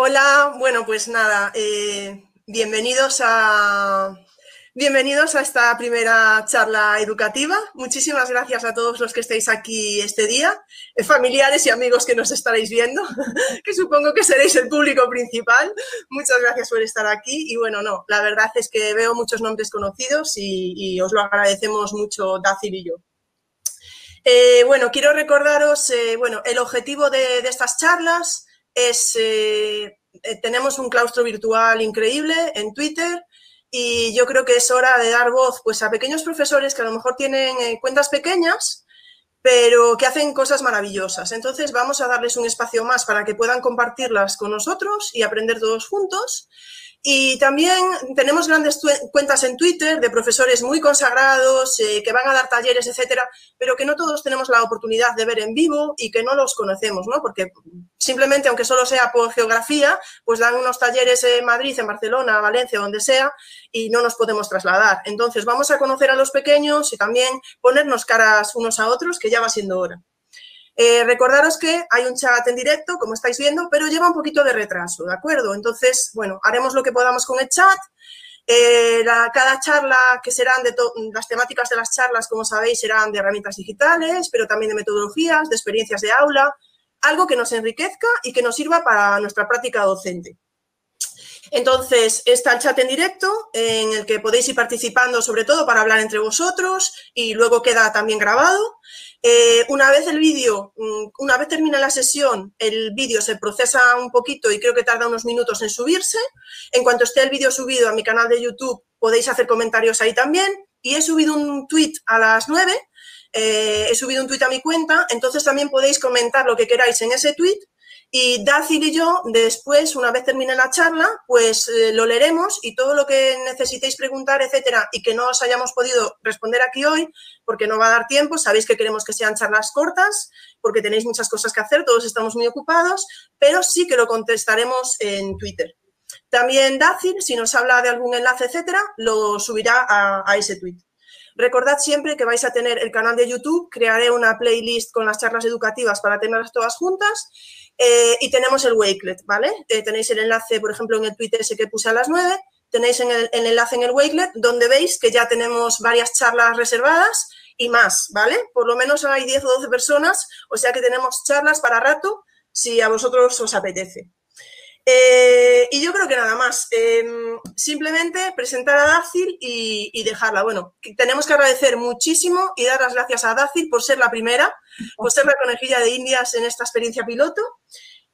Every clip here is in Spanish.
Hola, bueno, pues nada, eh, bienvenidos a bienvenidos a esta primera charla educativa. Muchísimas gracias a todos los que estáis aquí este día, eh, familiares y amigos que nos estaréis viendo, que supongo que seréis el público principal. Muchas gracias por estar aquí y bueno, no, la verdad es que veo muchos nombres conocidos y, os lo agradecemos mucho, Dacil y yo. Eh, bueno, quiero recordaros, bueno, el objetivo de estas charlas es, eh, eh, tenemos un claustro virtual increíble en Twitter y yo creo que es hora de dar voz pues, a pequeños profesores que a lo mejor tienen eh, cuentas pequeñas, pero que hacen cosas maravillosas. Entonces vamos a darles un espacio más para que puedan compartirlas con nosotros y aprender todos juntos. Y también tenemos grandes cuentas en Twitter de profesores muy consagrados eh, que van a dar talleres, etcétera, pero que no todos tenemos la oportunidad de ver en vivo y que no los conocemos, ¿no? Porque simplemente, aunque solo sea por geografía, pues dan unos talleres en Madrid, en Barcelona, Valencia, donde sea, y no nos podemos trasladar. Entonces, vamos a conocer a los pequeños y también ponernos caras unos a otros, que ya va siendo hora. Eh, recordaros que hay un chat en directo, como estáis viendo, pero lleva un poquito de retraso, ¿de acuerdo? Entonces, bueno, haremos lo que podamos con el chat. Eh, cada charla, que serán de las temáticas de las charlas, como sabéis, serán de herramientas digitales, pero también de metodologías, de experiencias de aula, algo que nos enriquezca y que nos sirva para nuestra práctica docente. Entonces, está el chat en directo en el que podéis ir participando, sobre todo para hablar entre vosotros y luego queda también grabado. Eh, una vez el vídeo, mm, una vez termina la sesión, el vídeo se procesa un poquito y creo que tarda unos minutos en subirse. En cuanto esté el vídeo subido a mi canal de YouTube, podéis hacer comentarios ahí también. Y he subido un tweet a las 9, eh, he subido un tweet a mi cuenta, entonces también podéis comentar lo que queráis en ese tweet y Dacil y yo, después, una vez termine la charla, pues eh, lo leeremos y todo lo que necesitéis preguntar, etcétera, y que no os hayamos podido responder aquí hoy, porque no va a dar tiempo, sabéis que queremos que sean charlas cortas, porque tenéis muchas cosas que hacer, todos estamos muy ocupados, pero sí que lo contestaremos en Twitter. También Dacil, si nos habla de algún enlace, etcétera, lo subirá a, a ese tweet. Recordad siempre que vais a tener el canal de YouTube, crearé una playlist con las charlas educativas para tenerlas todas juntas eh, y tenemos el Wakelet, ¿vale? Eh, tenéis el enlace, por ejemplo, en el Twitter ese que puse a las 9, tenéis en el, enlace en el Wakelet donde veis que ya tenemos varias charlas reservadas y más, ¿vale? Por lo menos hay 10 o 12 personas, o sea que tenemos charlas para rato si a vosotros os apetece. Eh, y yo creo que nada más. Em, simplemente presentar a Dacil y, dejarla. Bueno, tenemos que agradecer muchísimo y dar las gracias a Dacil por ser la primera, por ser la conejilla de Indias en esta experiencia piloto.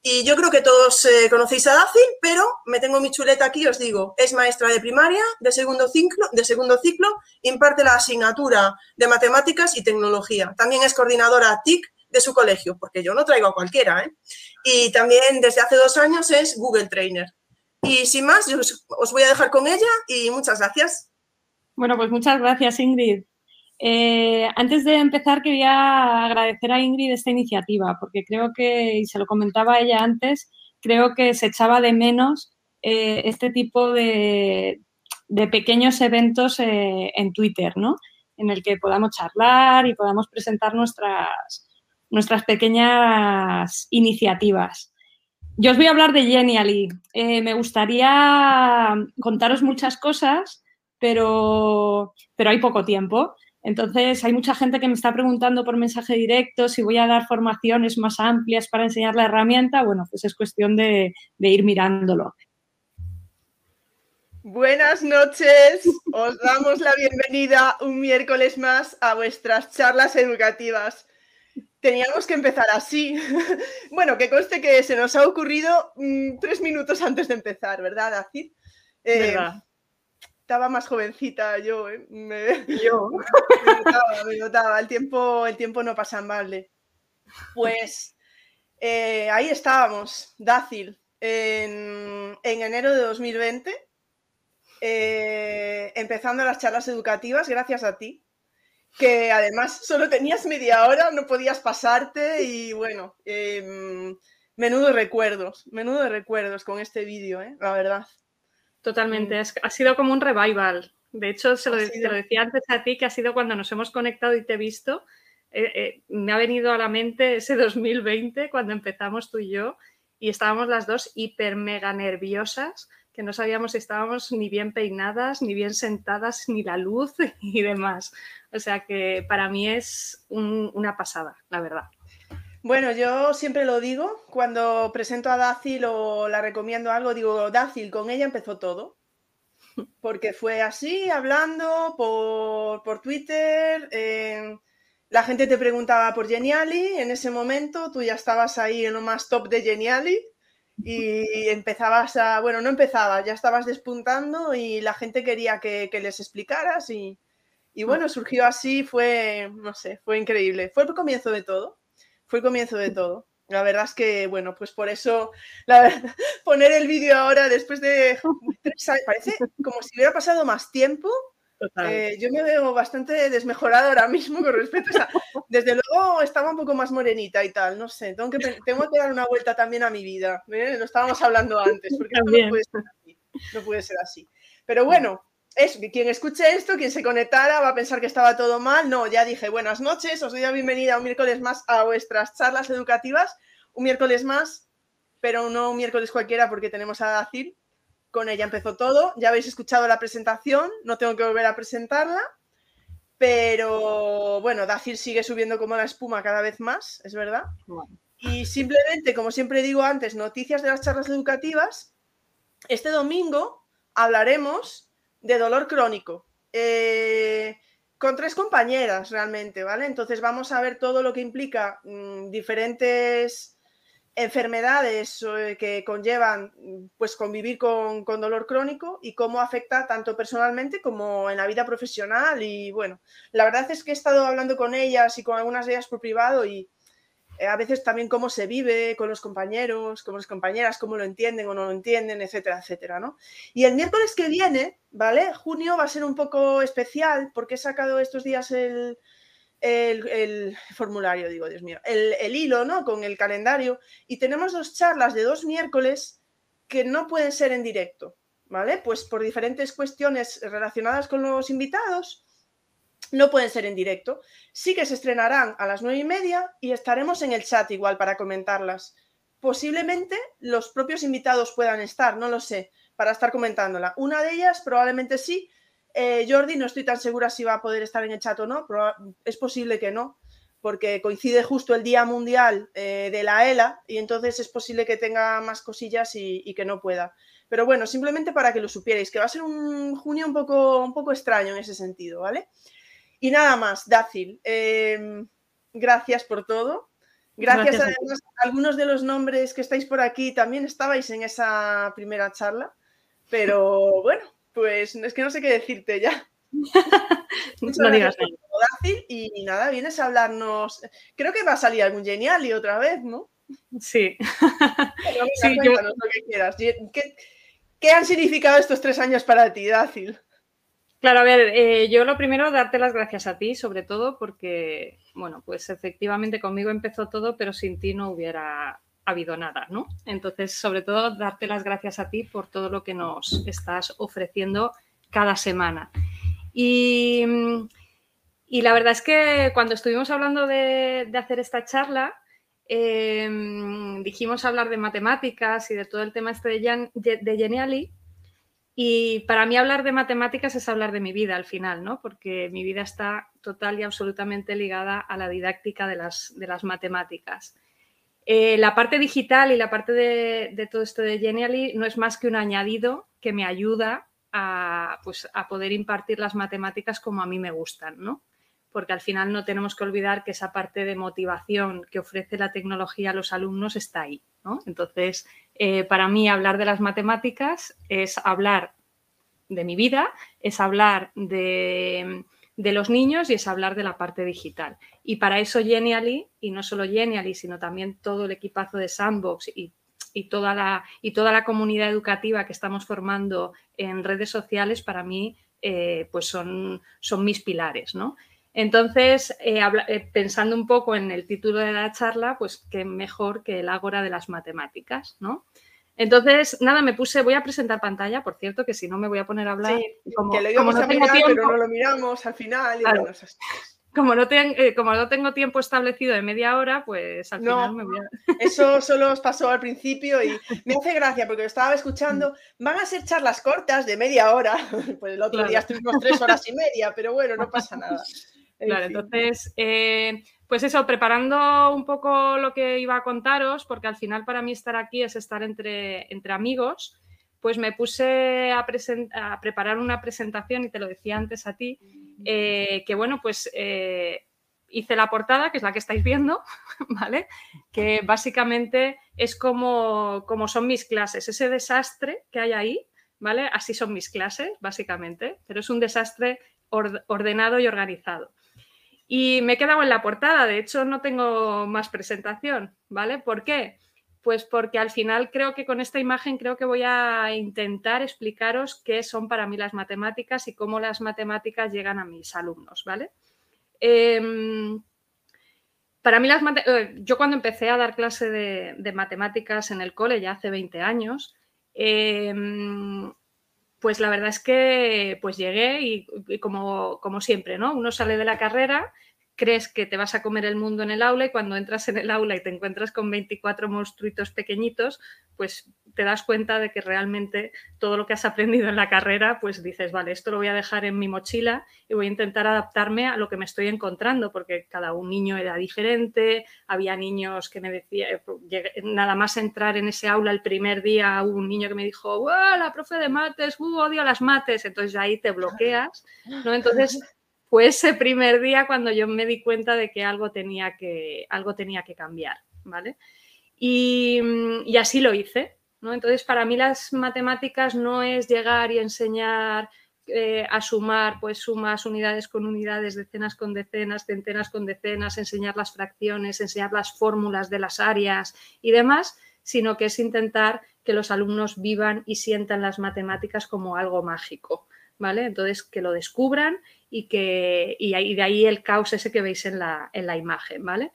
Y yo creo que todos eh, conocéis a Dacil, pero me tengo mi chuleta aquí, os digo, es maestra de primaria de segundo ciclo, de segundo ciclo imparte la asignatura de matemáticas y tecnología. También es coordinadora TIC de su colegio, porque yo no traigo a cualquiera. ¿eh? Y también desde hace dos años es Google Trainer. Y sin más, os, voy a dejar con ella y muchas gracias. Bueno, pues muchas gracias, Ingrid. Eh, antes de empezar, quería agradecer a Ingrid esta iniciativa, porque creo que, y se lo comentaba ella antes, creo que se echaba de menos eh, este tipo de, de pequeños eventos en Twitter, ¿no? En el que podamos charlar y podamos presentar nuestras, nuestras pequeñas iniciativas. Yo os voy a hablar de Genially. Eh, me gustaría contaros muchas cosas, pero, pero hay poco tiempo. Entonces, hay mucha gente que me está preguntando por mensaje directo si voy a dar formaciones más amplias para enseñar la herramienta. Bueno, pues es cuestión de, de ir mirándolo. Buenas noches, os damos la bienvenida un miércoles más a vuestras charlas educativas. Teníamos que empezar así. bueno, que conste que se nos ha ocurrido mm, tres minutos antes de empezar, ¿verdad, Dacid? Eh, estaba más jovencita yo, ¿eh? Me, yo. me notaba, El tiempo, el tiempo no pasa en balde. Pues eh, ahí estábamos, Dácil. en, enero de 2020, eh, empezando las charlas educativas gracias a ti, que además solo tenías media hora, no podías pasarte y bueno, eh, menudo recuerdos, menudo recuerdos con este vídeo, ¿eh? la verdad. Totalmente, ha sido como un revival. De hecho, se lo, te lo decía antes a ti, que ha sido cuando nos hemos conectado y te he visto. Eh, eh, me ha venido a la mente ese 2020, cuando empezamos tú y yo, y estábamos las dos hiper mega nerviosas, que no sabíamos si estábamos ni bien peinadas, ni bien sentadas, ni la luz y demás. O sea que para mí es una pasada, la verdad. Bueno, yo siempre lo digo, cuando presento a Dácil o la recomiendo algo, digo, Dácil, con ella empezó todo. Porque fue así, hablando por, Twitter, eh, la gente te preguntaba por Geniali, en ese momento tú ya estabas ahí en lo más top de Geniali y empezabas a, bueno, no empezabas, ya estabas despuntando y la gente quería que, les explicaras y, y, bueno, surgió así, fue, no sé, fue increíble, fue el comienzo de todo fue el comienzo de todo. La verdad es que, bueno, pues por eso poner el vídeo ahora después de tres años, parece como si hubiera pasado más tiempo. Eh, yo me veo bastante desmejorada ahora mismo con respecto a... Desde luego estaba un poco más morenita y tal, no sé, tengo que, tengo que dar una vuelta también a mi vida. ¿eh? Lo estábamos hablando antes, porque no puede ser así. No puede ser así. Pero bueno, es, quien escuche esto, quien se conectara, va a pensar que estaba todo mal. No, ya dije buenas noches, os doy la bienvenida un miércoles más a vuestras charlas educativas. Un miércoles más, pero no un miércoles cualquiera porque tenemos a Dacil. Con ella empezó todo. Ya habéis escuchado la presentación, no tengo que volver a presentarla. Pero bueno, Dacil sigue subiendo como la espuma cada vez más, es verdad. Y simplemente, como siempre digo antes, noticias de las charlas educativas. Este domingo hablaremos de dolor crónico. Eh, con tres compañeras realmente, ¿vale? Entonces vamos a ver todo lo que implica mm, diferentes enfermedades eh, que conllevan pues convivir con, con, dolor crónico y cómo afecta tanto personalmente como en la vida profesional y bueno, la verdad es que he estado hablando con ellas y con algunas de ellas por privado y eh, a veces también cómo se vive con los compañeros, con las compañeras, cómo lo entienden o no lo entienden, etcétera, etcétera, ¿no? Y el miércoles que viene, ¿vale? Junio va a ser un poco especial porque he sacado estos días el, el, formulario, digo, Dios mío, el, el, hilo, ¿no? Con el calendario y tenemos dos charlas de dos miércoles que no pueden ser en directo, ¿vale? Pues por diferentes cuestiones relacionadas con los invitados no pueden ser en directo. Sí que se estrenarán a las nueve y media y estaremos en el chat igual para comentarlas. Posiblemente los propios invitados puedan estar, no lo sé, para estar comentándola. Una de ellas probablemente sí. Eh, Jordi, no estoy tan segura si va a poder estar en el chat o no, pero es posible que no, porque coincide justo el Día Mundial eh, de la ELA y entonces es posible que tenga más cosillas y, y, que no pueda. Pero bueno, simplemente para que lo supierais, que va a ser un junio un poco, un poco extraño en ese sentido, ¿vale? Y nada más, Dácil, em, gracias por todo. Gracias, además a algunos de los nombres que estáis por aquí también estabais en esa primera charla, pero bueno, pues es que no sé qué decirte ya. no digas y nada, vienes a hablarnos. Creo que va a salir algún genial y otra vez, ¿no? Sí. sí cuéntanos lo que quieras. ¿Qué, ¿Qué, han significado estos tres años para ti, Dácil? Claro, a ver, eh, yo lo primero, darte las gracias a ti, sobre todo porque, bueno, pues efectivamente conmigo empezó todo, pero sin ti no hubiera habido nada, ¿no? Entonces, sobre todo, darte las gracias a ti por todo lo que nos estás ofreciendo cada semana. Y, la verdad es que cuando estuvimos hablando de, hacer esta charla, em, dijimos hablar de matemáticas y de todo el tema este de, de Geniali y para mí hablar de matemáticas es hablar de mi vida al final, ¿no? Porque mi vida está total y absolutamente ligada a la didáctica de las, de las matemáticas. Eh, la parte digital y la parte de, todo esto de Genially no es más que un añadido que me ayuda a, pues, a poder impartir las matemáticas como a mí me gustan, ¿no? Porque al final no tenemos que olvidar que esa parte de motivación que ofrece la tecnología a los alumnos está ahí, ¿no? Entonces, eh, para mí hablar de las matemáticas es hablar de mi vida, es hablar de, los niños y es hablar de la parte digital. Y para eso Genially, y no solo Genially, sino también todo el equipazo de Sandbox y y toda la, y toda la comunidad educativa que estamos formando en redes sociales para mí eh, pues son, son mis pilares, ¿no? Entonces, eh, eh, pensando un poco en el título de la charla, pues qué mejor que el ágora de las matemáticas, ¿no? Entonces, nada, me puse, voy a presentar pantalla, por cierto, que si no me voy a poner a hablar. como, que lo no tengo tiempo, pero no lo miramos al final. Y bueno, como no, eh, como no tengo tiempo establecido de media hora, pues al final me voy a... Eso solo os pasó al principio y me hace gracia porque lo estaba escuchando. Van a ser charlas cortas de media hora. Pues el otro día estuvimos tres horas y media, pero bueno, no pasa nada. claro, entonces, eh, pues eso, preparando un poco lo que iba a contaros, porque al final para mí estar aquí es estar entre, entre amigos pues me puse a, preparar una presentación y te lo decía antes a ti, eh, que bueno, pues eh, hice la portada, que es la que estáis viendo, ¿vale? Que básicamente es como, como son mis clases, ese desastre que hay ahí, ¿vale? Así son mis clases, básicamente, pero es un desastre ordenado y organizado. Y me he quedado en la portada, de hecho no tengo más presentación, ¿vale? ¿Por qué? Pues porque al final creo que con esta imagen creo que voy a intentar explicaros qué son para mí las matemáticas y cómo las matemáticas llegan a mis alumnos, ¿vale? Em, para mí las eh, yo cuando empecé a dar clase de, matemáticas en el cole ya hace 20 años, em, pues la verdad es que pues llegué y, como, como, siempre, ¿no? Uno sale de la carrera crees que te vas a comer el mundo en el aula y cuando entras en el aula y te encuentras con 24 monstruitos pequeñitos, pues te das cuenta de que realmente todo lo que has aprendido en la carrera, pues dices, vale, esto lo voy a dejar en mi mochila y voy a intentar adaptarme a lo que me estoy encontrando, porque cada un niño era diferente, había niños que me decían, nada más entrar en ese aula el primer día, hubo un niño que me dijo, la profe de mates, uh, odio las mates, entonces ahí te bloqueas, ¿no? Entonces fue ese primer día cuando yo me di cuenta de que algo tenía que, algo tenía que cambiar, ¿vale? Y, así lo hice, ¿no? Entonces, para mí las matemáticas no es llegar y enseñar eh, a sumar, pues sumas unidades con unidades, decenas con decenas, centenas con decenas, enseñar las fracciones, enseñar las fórmulas de las áreas y demás, sino que es intentar que los alumnos vivan y sientan las matemáticas como algo mágico, ¿vale? Entonces, que lo descubran y, que, y de ahí el caos ese que veis en la, en la imagen, ¿vale?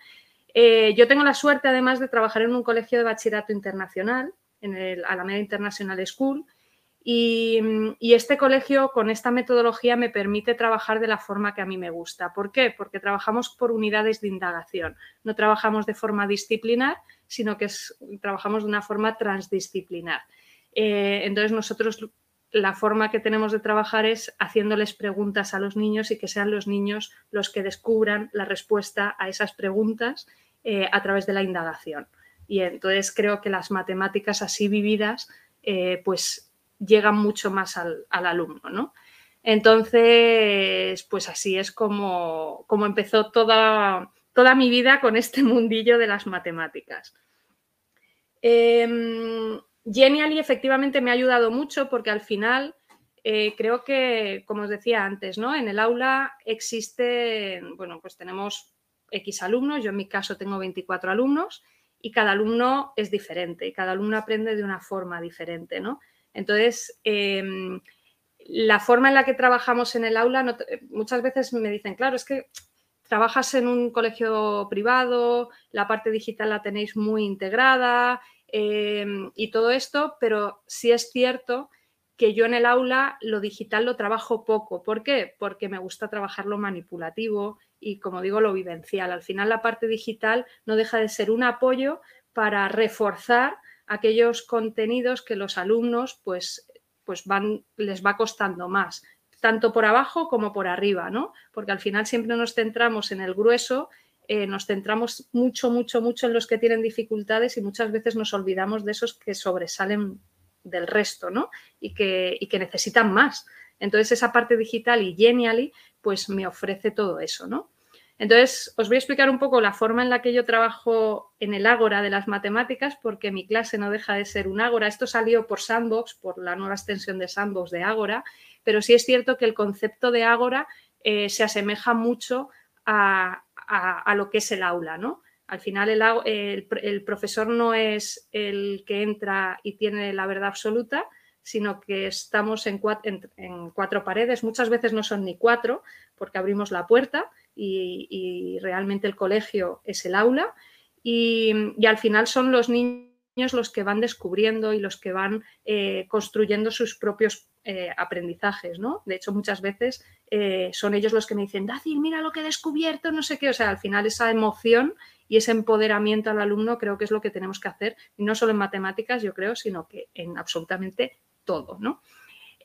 Eh, yo tengo la suerte, además, de trabajar en un colegio de bachillerato internacional, en el Alameda International School, y, este colegio con esta metodología me permite trabajar de la forma que a mí me gusta. ¿Por qué? Porque trabajamos por unidades de indagación. No trabajamos de forma disciplinar, sino que trabajamos de una forma transdisciplinar. Eh, entonces nosotros la forma que tenemos de trabajar es haciéndoles preguntas a los niños y que sean los niños los que descubran la respuesta a esas preguntas eh, a través de la indagación. Y entonces creo que las matemáticas así vividas eh, pues llegan mucho más al, alumno, ¿no? Entonces, pues así es como, como empezó toda, toda, mi vida con este mundillo de las matemáticas. Em, Genially efectivamente me ha ayudado mucho porque al final eh, creo que, como os decía antes, ¿no? En el aula existe, bueno, pues tenemos X alumnos, yo en mi caso tengo 24 alumnos y cada alumno es diferente y cada alumno aprende de una forma diferente, ¿no? Entonces, em, la forma en la que trabajamos en el aula, muchas veces me dicen, claro, es que trabajas en un colegio privado, la parte digital la tenéis muy integrada Em, y todo esto, pero sí es cierto que yo en el aula lo digital lo trabajo poco. ¿Por qué? Porque me gusta trabajar lo manipulativo y, como digo, lo vivencial. Al final la parte digital no deja de ser un apoyo para reforzar aquellos contenidos que los alumnos pues, pues van, les va costando más, tanto por abajo como por arriba, ¿no? Porque al final siempre nos centramos en el grueso eh, nos centramos mucho, mucho, mucho en los que tienen dificultades y muchas veces nos olvidamos de esos que sobresalen del resto, ¿no? Y que, que necesitan más. Entonces, esa parte digital y Genially, pues me ofrece todo eso, ¿no? Entonces, os voy a explicar un poco la forma en la que yo trabajo en el Ágora de las matemáticas, porque mi clase no deja de ser un Ágora. Esto salió por Sandbox, por la nueva extensión de Sandbox de Ágora, pero sí es cierto que el concepto de Ágora eh, se asemeja mucho a, a, lo que es el aula, ¿no? Al final el, profesor no es el que entra y tiene la verdad absoluta, sino que estamos en cuatro, paredes. Muchas veces no son ni cuatro, porque abrimos la puerta y, realmente el colegio es el aula. Y, al final son los niños los que van descubriendo y los que van eh, construyendo sus propios eh, aprendizajes, ¿no? De hecho, muchas veces eh, son ellos los que me dicen, Dacil, mira lo que he descubierto, no sé qué. O sea, al final esa emoción y ese empoderamiento al alumno creo que es lo que tenemos que hacer, y no solo en matemáticas, yo creo, sino que en absolutamente todo, ¿no?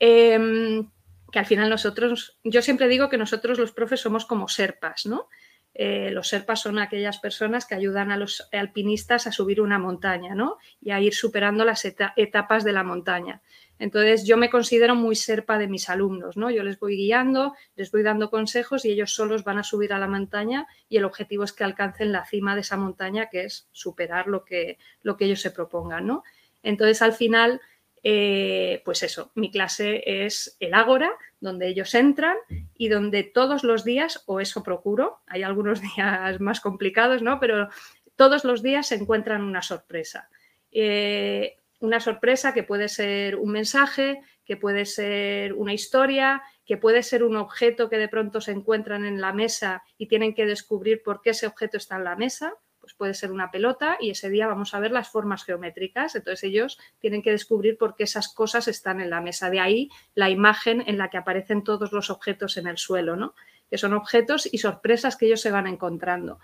Em, que al final nosotros, yo siempre digo que nosotros los profes somos como serpas, ¿no? Eh, los serpas son aquellas personas que ayudan a los alpinistas a subir una montaña ¿no? y a ir superando las etapas de la montaña. Entonces yo me considero muy serpa de mis alumnos, ¿no? Yo les voy guiando, les voy dando consejos y ellos solos van a subir a la montaña y el objetivo es que alcancen la cima de esa montaña, que es superar lo que, lo que ellos se propongan, ¿no? Entonces al final eh, pues eso, mi clase es el Ágora, donde ellos entran y donde todos los días, o eso procuro, hay algunos días más complicados, ¿no? Pero todos los días se encuentran una sorpresa. Eh, una sorpresa que puede ser un mensaje, que puede ser una historia, que puede ser un objeto que de pronto se encuentran en la mesa y tienen que descubrir por qué ese objeto está en la mesa pues puede ser una pelota y ese día vamos a ver las formas geométricas. Entonces ellos tienen que descubrir por qué esas cosas están en la mesa. De ahí la imagen en la que aparecen todos los objetos en el suelo, ¿no? que son objetos y sorpresas que ellos se van encontrando.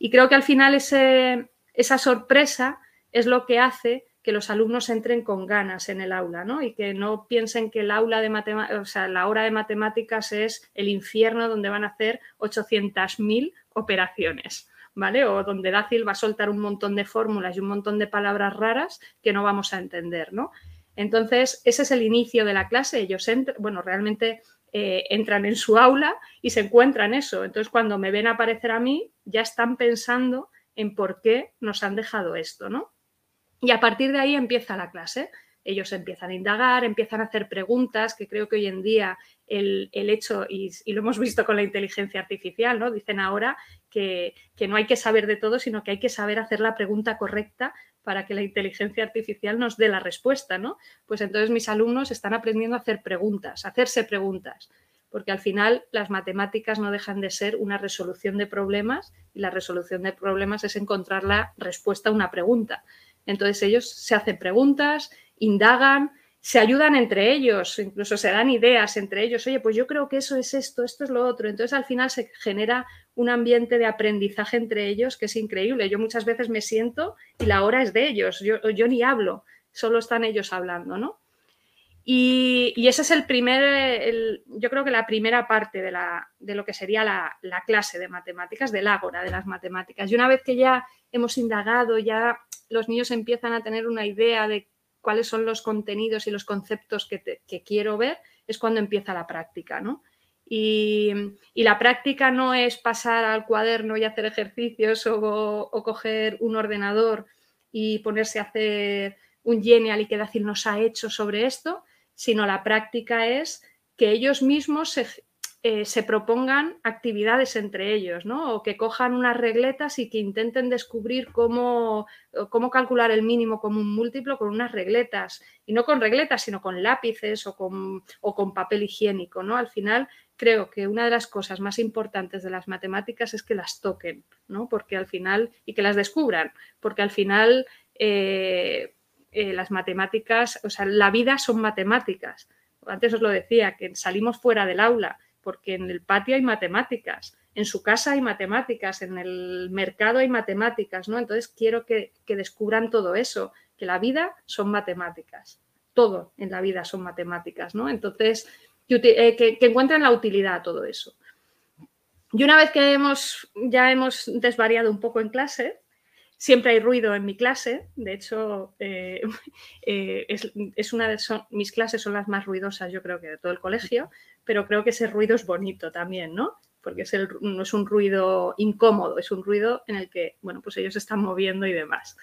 Y creo que al final esa sorpresa es lo que hace que los alumnos entren con ganas en el aula, ¿no? Y que no piensen que el aula de o sea, la hora de matemáticas es el infierno donde van a hacer 800.000 operaciones. ¿vale? O donde Dácil va a soltar un montón de fórmulas y un montón de palabras raras que no vamos a entender, ¿no? Entonces, ese es el inicio de la clase. Ellos bueno, realmente eh, entran en su aula y se encuentran eso. Entonces, cuando me ven aparecer a mí, ya están pensando en por qué nos han dejado esto, ¿no? Y a partir de ahí empieza la clase ellos empiezan a indagar, empiezan a hacer preguntas, que creo que hoy en día el, hecho, y, lo hemos visto con la inteligencia artificial, ¿no? Dicen ahora que, no hay que saber de todo, sino que hay que saber hacer la pregunta correcta para que la inteligencia artificial nos dé la respuesta, ¿no? Pues entonces mis alumnos están aprendiendo a hacer preguntas, a hacerse preguntas, porque al final las matemáticas no dejan de ser una resolución de problemas y la resolución de problemas es encontrar la respuesta a una pregunta. Entonces ellos se hacen preguntas, indagan, se ayudan entre ellos, incluso se dan ideas entre ellos. Oye, pues yo creo que eso es esto, esto es lo otro. Entonces al final se genera un ambiente de aprendizaje entre ellos que es increíble. Yo muchas veces me siento y la hora es de ellos. Yo, ni hablo, solo están ellos hablando, ¿no? Y, ese es el primer, yo creo que la primera parte de, la, de lo que sería la, la, clase de matemáticas, del ágora de las matemáticas. Y una vez que ya hemos indagado, ya los niños empiezan a tener una idea de cuáles son los contenidos y los conceptos que, quiero ver, es cuando empieza la práctica, ¿no? Y, la práctica no es pasar al cuaderno y hacer ejercicios o, coger un ordenador y ponerse a hacer un genial y que decir nos ha hecho sobre esto, sino la práctica es que ellos mismos se, eh, se propongan actividades entre ellos, ¿no? O que cojan unas regletas y que intenten descubrir cómo, cómo calcular el mínimo como un múltiplo con unas regletas. Y no con regletas, sino con lápices o con, o con papel higiénico, ¿no? Al final creo que una de las cosas más importantes de las matemáticas es que las toquen, ¿no? Porque al final, y que las descubran, porque al final eh, eh, las matemáticas, o sea, la vida son matemáticas. Antes os lo decía, que salimos fuera del aula porque en el patio hay matemáticas, en su casa hay matemáticas, en el mercado hay matemáticas, ¿no? Entonces quiero que, descubran todo eso, que la vida son matemáticas, todo en la vida son matemáticas, ¿no? Entonces, que, eh, encuentren la utilidad a todo eso. Y una vez que hemos, ya hemos desvariado un poco en clase, siempre hay ruido en mi clase. De hecho, eh, eh, es, una de mis clases son las más ruidosas, yo creo que de todo el colegio, pero creo que ese ruido es bonito también, ¿no? Porque es no es un ruido incómodo, es un ruido en el que, bueno, pues ellos se están moviendo y demás.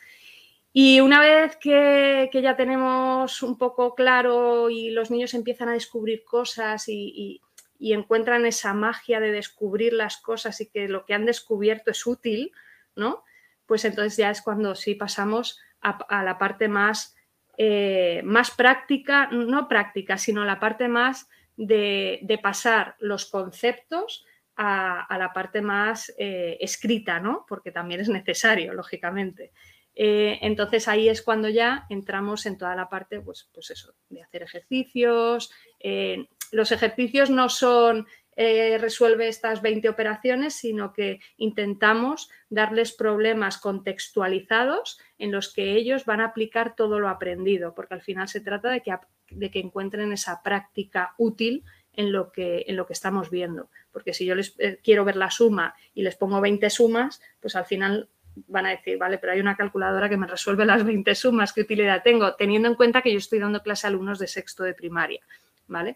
Y una vez que, ya tenemos un poco claro y los niños empiezan a descubrir cosas y, encuentran esa magia de descubrir las cosas y que lo que han descubierto es útil, ¿no? Pues entonces ya es cuando sí pasamos a, la parte más, eh, más práctica, no práctica, sino la parte más de, pasar los conceptos a, la parte más eh, escrita, ¿no? Porque también es necesario, lógicamente. Eh, entonces ahí es cuando ya entramos en toda la parte, pues, pues eso, de hacer ejercicios. los ejercicios no son eh, resuelve estas 20 operaciones, sino que intentamos darles problemas contextualizados en los que ellos van a aplicar todo lo aprendido, porque al final se trata de que, de que encuentren esa práctica útil en lo, que, en lo que estamos viendo. Porque si yo les eh, quiero ver la suma y les pongo 20 sumas, pues al final van a decir, vale, pero hay una calculadora que me resuelve las 20 sumas, ¿qué utilidad tengo? Teniendo en cuenta que yo estoy dando clase a alumnos de sexto de primaria, ¿vale?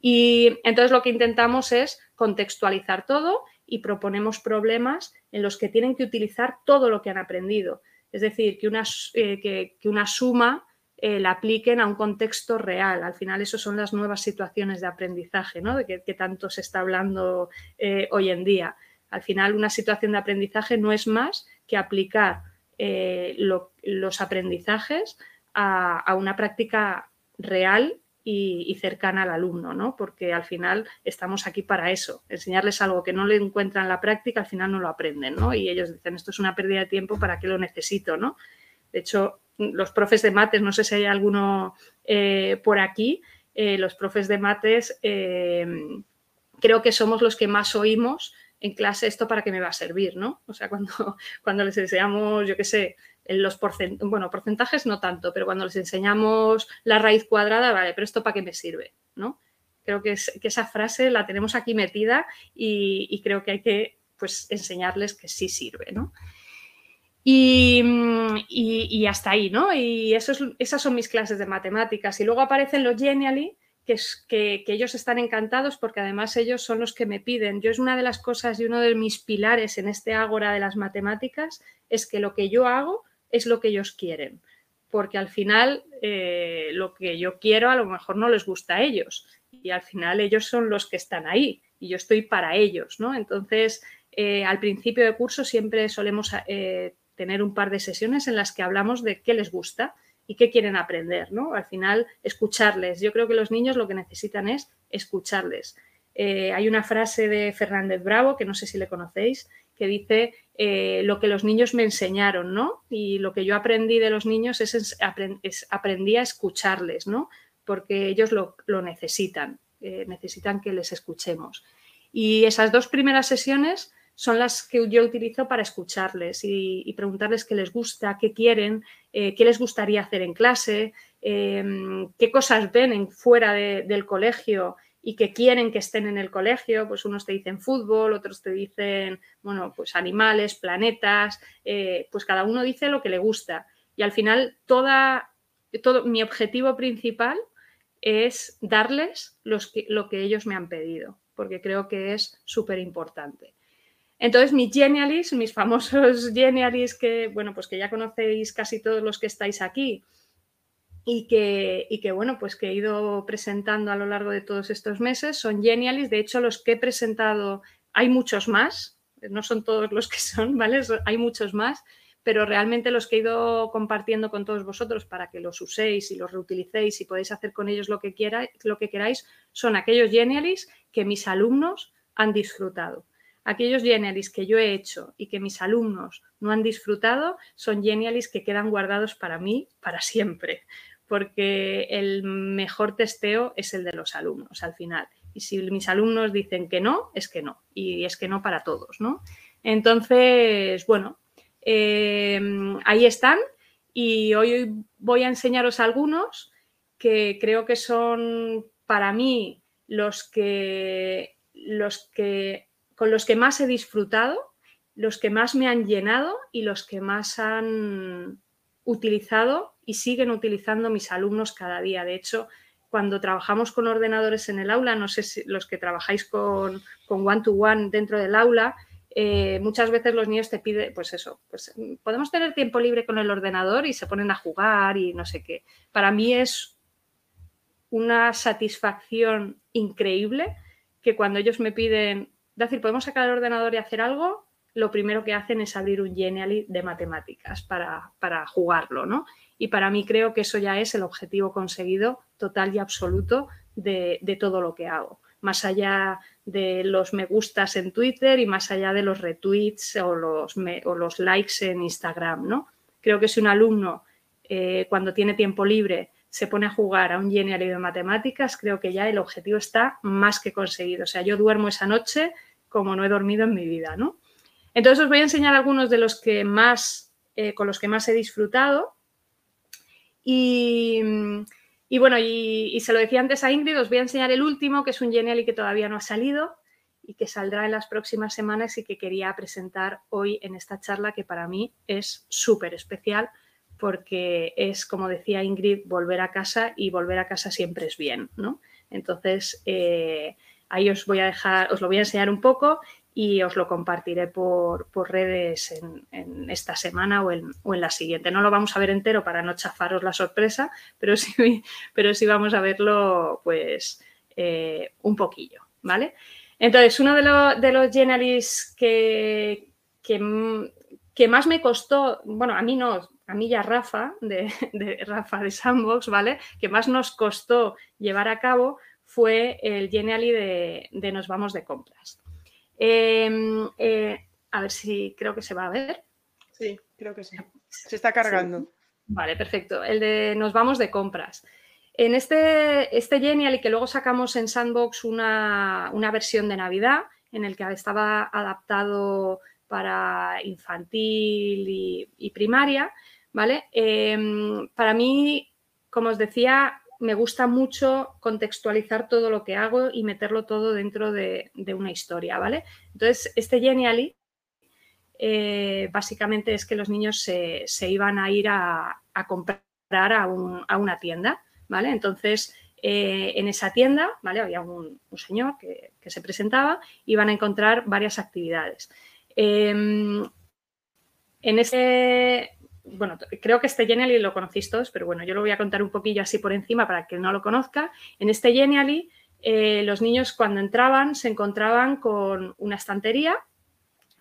Y entonces lo que intentamos es contextualizar todo y proponemos problemas en los que tienen que utilizar todo lo que han aprendido. Es decir, que una, eh, que, una suma eh, la apliquen a un contexto real. Al final, eso son las nuevas situaciones de aprendizaje, ¿no? De que, tanto se está hablando eh, hoy en día. Al final, una situación de aprendizaje no es más que aplicar los aprendizajes a, a, una práctica real y, cercana al alumno, ¿no? Porque al final estamos aquí para eso, enseñarles algo que no le encuentran en la práctica, al final no lo aprenden, ¿no? Y ellos dicen, esto es una pérdida de tiempo, ¿para qué lo necesito, no? De hecho, los profes de mates, no sé si hay alguno eh, por aquí, eh, los profes de mates eh, creo que somos los que más oímos en clase esto para qué me va a servir, ¿no? O sea, cuando, cuando les enseñamos, yo qué sé, los bueno, porcentajes no tanto, pero cuando les enseñamos la raíz cuadrada, vale, pero esto para qué me sirve, ¿no? Creo que, esa frase la tenemos aquí metida y, creo que hay que pues, enseñarles que sí sirve, ¿no? Y, hasta ahí, ¿no? Y esas son mis clases de matemáticas. Y luego aparecen los Genially, que, es, que, ellos están encantados porque además ellos son los que me piden. Yo es una de las cosas y uno de mis pilares en este ágora de las matemáticas, es que lo que yo hago es lo que ellos quieren, porque al final eh, lo que yo quiero a lo mejor no les gusta a ellos y al final ellos son los que están ahí y yo estoy para ellos, ¿no? Entonces, eh, al principio de curso siempre solemos eh, tener un par de sesiones en las que hablamos de qué les gusta y qué quieren aprender, ¿no? Al final, escucharles. Yo creo que los niños lo que necesitan es escucharles. hay una frase de Fernández Bravo, que no sé si le conocéis, que dice eh, lo que los niños me enseñaron, ¿no? Y lo que yo aprendí de los niños es, aprendí a escucharles, ¿no? Porque ellos lo, necesitan, eh, necesitan que les escuchemos. Y esas dos primeras sesiones son las que yo utilizo para escucharles y, preguntarles qué les gusta, qué quieren, eh, qué les gustaría hacer en clase, qué cosas ven en, fuera del colegio y que quieren que estén en el colegio, pues unos te dicen fútbol, otros te dicen, bueno, pues animales, planetas, eh, pues cada uno dice lo que le gusta. Y al final, toda, todo, mi objetivo principal es darles los lo que ellos me han pedido, porque creo que es súper importante. Entonces, mis genialis, mis famosos genialis que, bueno, pues que ya conocéis casi todos los que estáis aquí, y que, y que, bueno, pues que he ido presentando a lo largo de todos estos meses. Son Genialis, de hecho los que he presentado, hay muchos más, no son todos los que son, ¿vale? Hay muchos más, pero realmente los que he ido compartiendo con todos vosotros para que los uséis y los reutilicéis y podéis hacer con ellos lo que, quiera, lo que queráis, son aquellos Genialis que mis alumnos han disfrutado. Aquellos Genialis que yo he hecho y que mis alumnos no han disfrutado son Genialis que quedan guardados para mí para siempre porque el mejor testeo es el de los alumnos al final. Y si mis alumnos dicen que no, es que no. Y es que no para todos, ¿no? Entonces, bueno, em, ahí están. Y hoy voy a enseñaros algunos que creo que son para mí los que, los que con los que más he disfrutado, los que más me han llenado y los que más han utilizado y siguen utilizando mis alumnos cada día. De hecho, cuando trabajamos con ordenadores en el aula, no sé si los que trabajáis con one-to-one dentro del aula, eh, muchas veces los niños te piden, pues eso, pues podemos tener tiempo libre con el ordenador y se ponen a jugar y no sé qué. Para mí es una satisfacción increíble que cuando ellos me piden, decir, ¿podemos sacar el ordenador y hacer algo? Lo primero que hacen es abrir un Genially de matemáticas para, jugarlo, ¿no? Y para mí creo que eso ya es el objetivo conseguido total y absoluto de, todo lo que hago. Más allá de los me gustas en Twitter y más allá de los retweets o los, o los likes en Instagram, ¿no? Creo que si un alumno eh, cuando tiene tiempo libre se pone a jugar a un Genially de matemáticas, creo que ya el objetivo está más que conseguido. O sea, yo duermo esa noche como no he dormido en mi vida, ¿no? Entonces os voy a enseñar algunos de los que más, eh, con los que más he disfrutado. Y, bueno, y, se lo decía antes a Ingrid, os voy a enseñar el último, que es un Genially que todavía no ha salido y que saldrá en las próximas semanas y que quería presentar hoy en esta charla que para mí es súper especial porque es, como decía Ingrid, volver a casa y volver a casa siempre es bien, ¿no? Entonces, eh, ahí os voy a dejar, os lo voy a enseñar un poco y os lo compartiré por, redes en, esta semana o en, la siguiente. No lo vamos a ver entero para no chafaros la sorpresa, pero sí, pero sí vamos a verlo pues eh, un poquillo, ¿vale? Entonces, uno de, de los Genalis que, que, más me costó, bueno, a mí no, a mí ya Rafa, de, Rafa de Sandbox, ¿vale? Que más nos costó llevar a cabo fue el Genially de, de Nos vamos de compras. Em, eh, a ver si creo que se va a ver. Sí, creo que sí. Se está cargando. Vale, perfecto. El de nos vamos de compras. En este, este Genial y que luego sacamos en Sandbox una, versión de Navidad en el que estaba adaptado para infantil y, primaria, ¿vale? Em, para mí, como os decía, me gusta mucho contextualizar todo lo que hago y meterlo todo dentro de, una historia, ¿vale? Entonces, este Genially eh, básicamente es que los niños se, iban a ir a, comprar a, una tienda, ¿vale? Entonces, eh, en esa tienda, ¿vale? Había un, señor que, se presentaba y iban a encontrar varias actividades. Em, en ese, bueno, creo que este Genially lo conocéis todos, pero bueno, yo lo voy a contar un poquillo así por encima para que no lo conozca. En este Genially, eh, los niños cuando entraban se encontraban con una estantería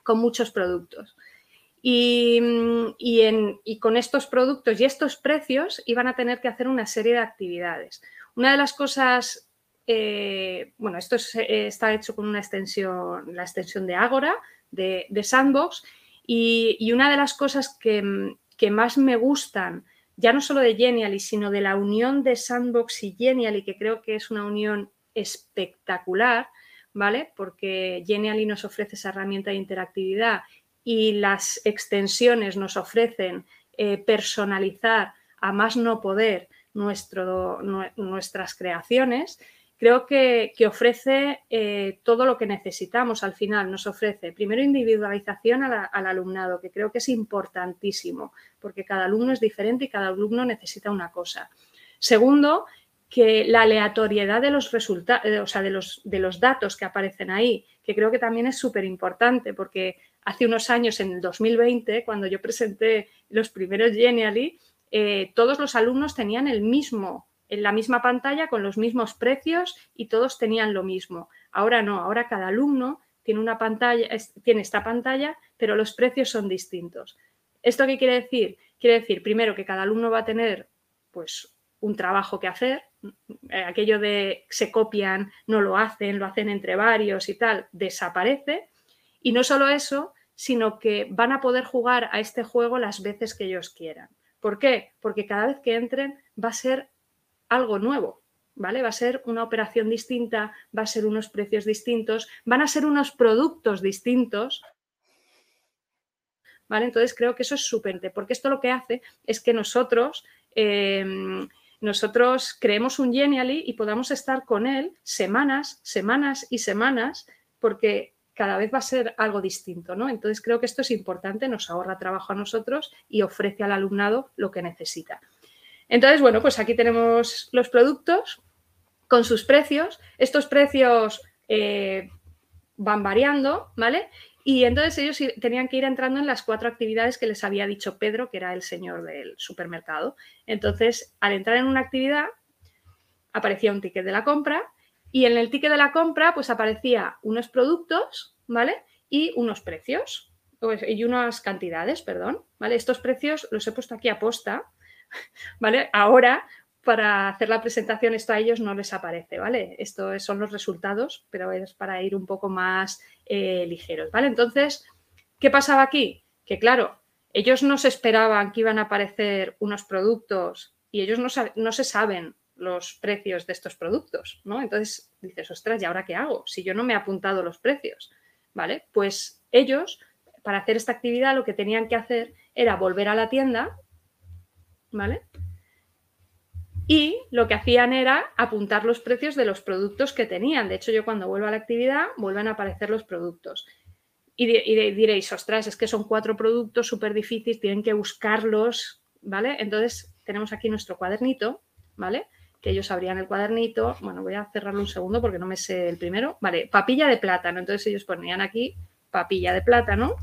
con muchos productos. Y, con estos productos y estos precios iban a tener que hacer una serie de actividades. Una de las cosas, eh, bueno, esto está hecho con una extensión, la extensión de Agora, de, Sandbox, y, una de las cosas que, que más me gustan, ya no solo de Genially, sino de la unión de Sandbox y Genially, que creo que es una unión espectacular, ¿vale? Porque Genially nos ofrece esa herramienta de interactividad y las extensiones nos ofrecen eh, personalizar a más no poder nuestro, nuestras creaciones creo que, ofrece eh, todo lo que necesitamos al final. Nos ofrece primero individualización al alumnado, que creo que es importantísimo, porque cada alumno es diferente y cada alumno necesita una cosa. Segundo, que la aleatoriedad de los resultados, eh, o sea, de los, de los datos que aparecen ahí, que creo que también es súper importante, porque hace unos años, en el 2020, cuando yo presenté los primeros Genially, eh, todos los alumnos tenían el mismo en la misma pantalla con los mismos precios y todos tenían lo mismo. Ahora no, ahora cada alumno tiene una pantalla, tiene esta pantalla, pero los precios son distintos. ¿Esto qué quiere decir? Quiere decir, primero, que cada alumno va a tener pues un trabajo que hacer, eh, aquello de se copian, no lo hacen, lo hacen entre varios y tal, desaparece. Y no solo eso, sino que van a poder jugar a este juego las veces que ellos quieran. ¿Por qué? Porque cada vez que entren va a ser algo nuevo, ¿vale? Va a ser una operación distinta, va a ser unos precios distintos, van a ser unos productos distintos. ¿Vale? Entonces creo que eso es súper, porque esto lo que hace es que nosotros, em, nosotros creemos un Genially y podamos estar con él semanas, semanas y semanas, porque cada vez va a ser algo distinto, ¿no? Entonces creo que esto es importante, nos ahorra trabajo a nosotros y ofrece al alumnado lo que necesita. Entonces, bueno, pues aquí tenemos los productos con sus precios. Estos precios eh, van variando, ¿vale? Y entonces ellos tenían que ir entrando en las cuatro actividades que les había dicho Pedro, que era el señor del supermercado. Entonces, al entrar en una actividad, aparecía un ticket de la compra y en el ticket de la compra, pues aparecía unos productos, ¿vale? Y unos precios. pues, y unas cantidades, perdón, ¿vale? Estos precios los he puesto aquí a posta, ¿vale? Ahora, para hacer la presentación, esto a ellos no les aparece, ¿vale? Estos son los resultados, pero es para ir un poco más eh, ligeros, ¿vale? Entonces, ¿qué pasaba aquí? Que claro, ellos no se esperaban que iban a aparecer unos productos y ellos no, no se saben los precios de estos productos, ¿no? Entonces dices, ostras, ¿y ahora qué hago? Si yo no me he apuntado los precios, ¿vale? Pues ellos, para hacer esta actividad, lo que tenían que hacer era volver a la tienda, ¿vale? Y lo que hacían era apuntar los precios de los productos que tenían. De hecho, yo cuando vuelvo a la actividad, vuelven a aparecer los productos. Y, diréis, ostras, es que son cuatro productos súper difíciles, tienen que buscarlos, ¿vale? Entonces, tenemos aquí nuestro cuadernito, ¿vale? que ellos abrían el cuadernito. Bueno, voy a cerrarlo un segundo porque no me sé el primero. Vale, papilla de plátano. Entonces ellos ponían aquí papilla de plátano.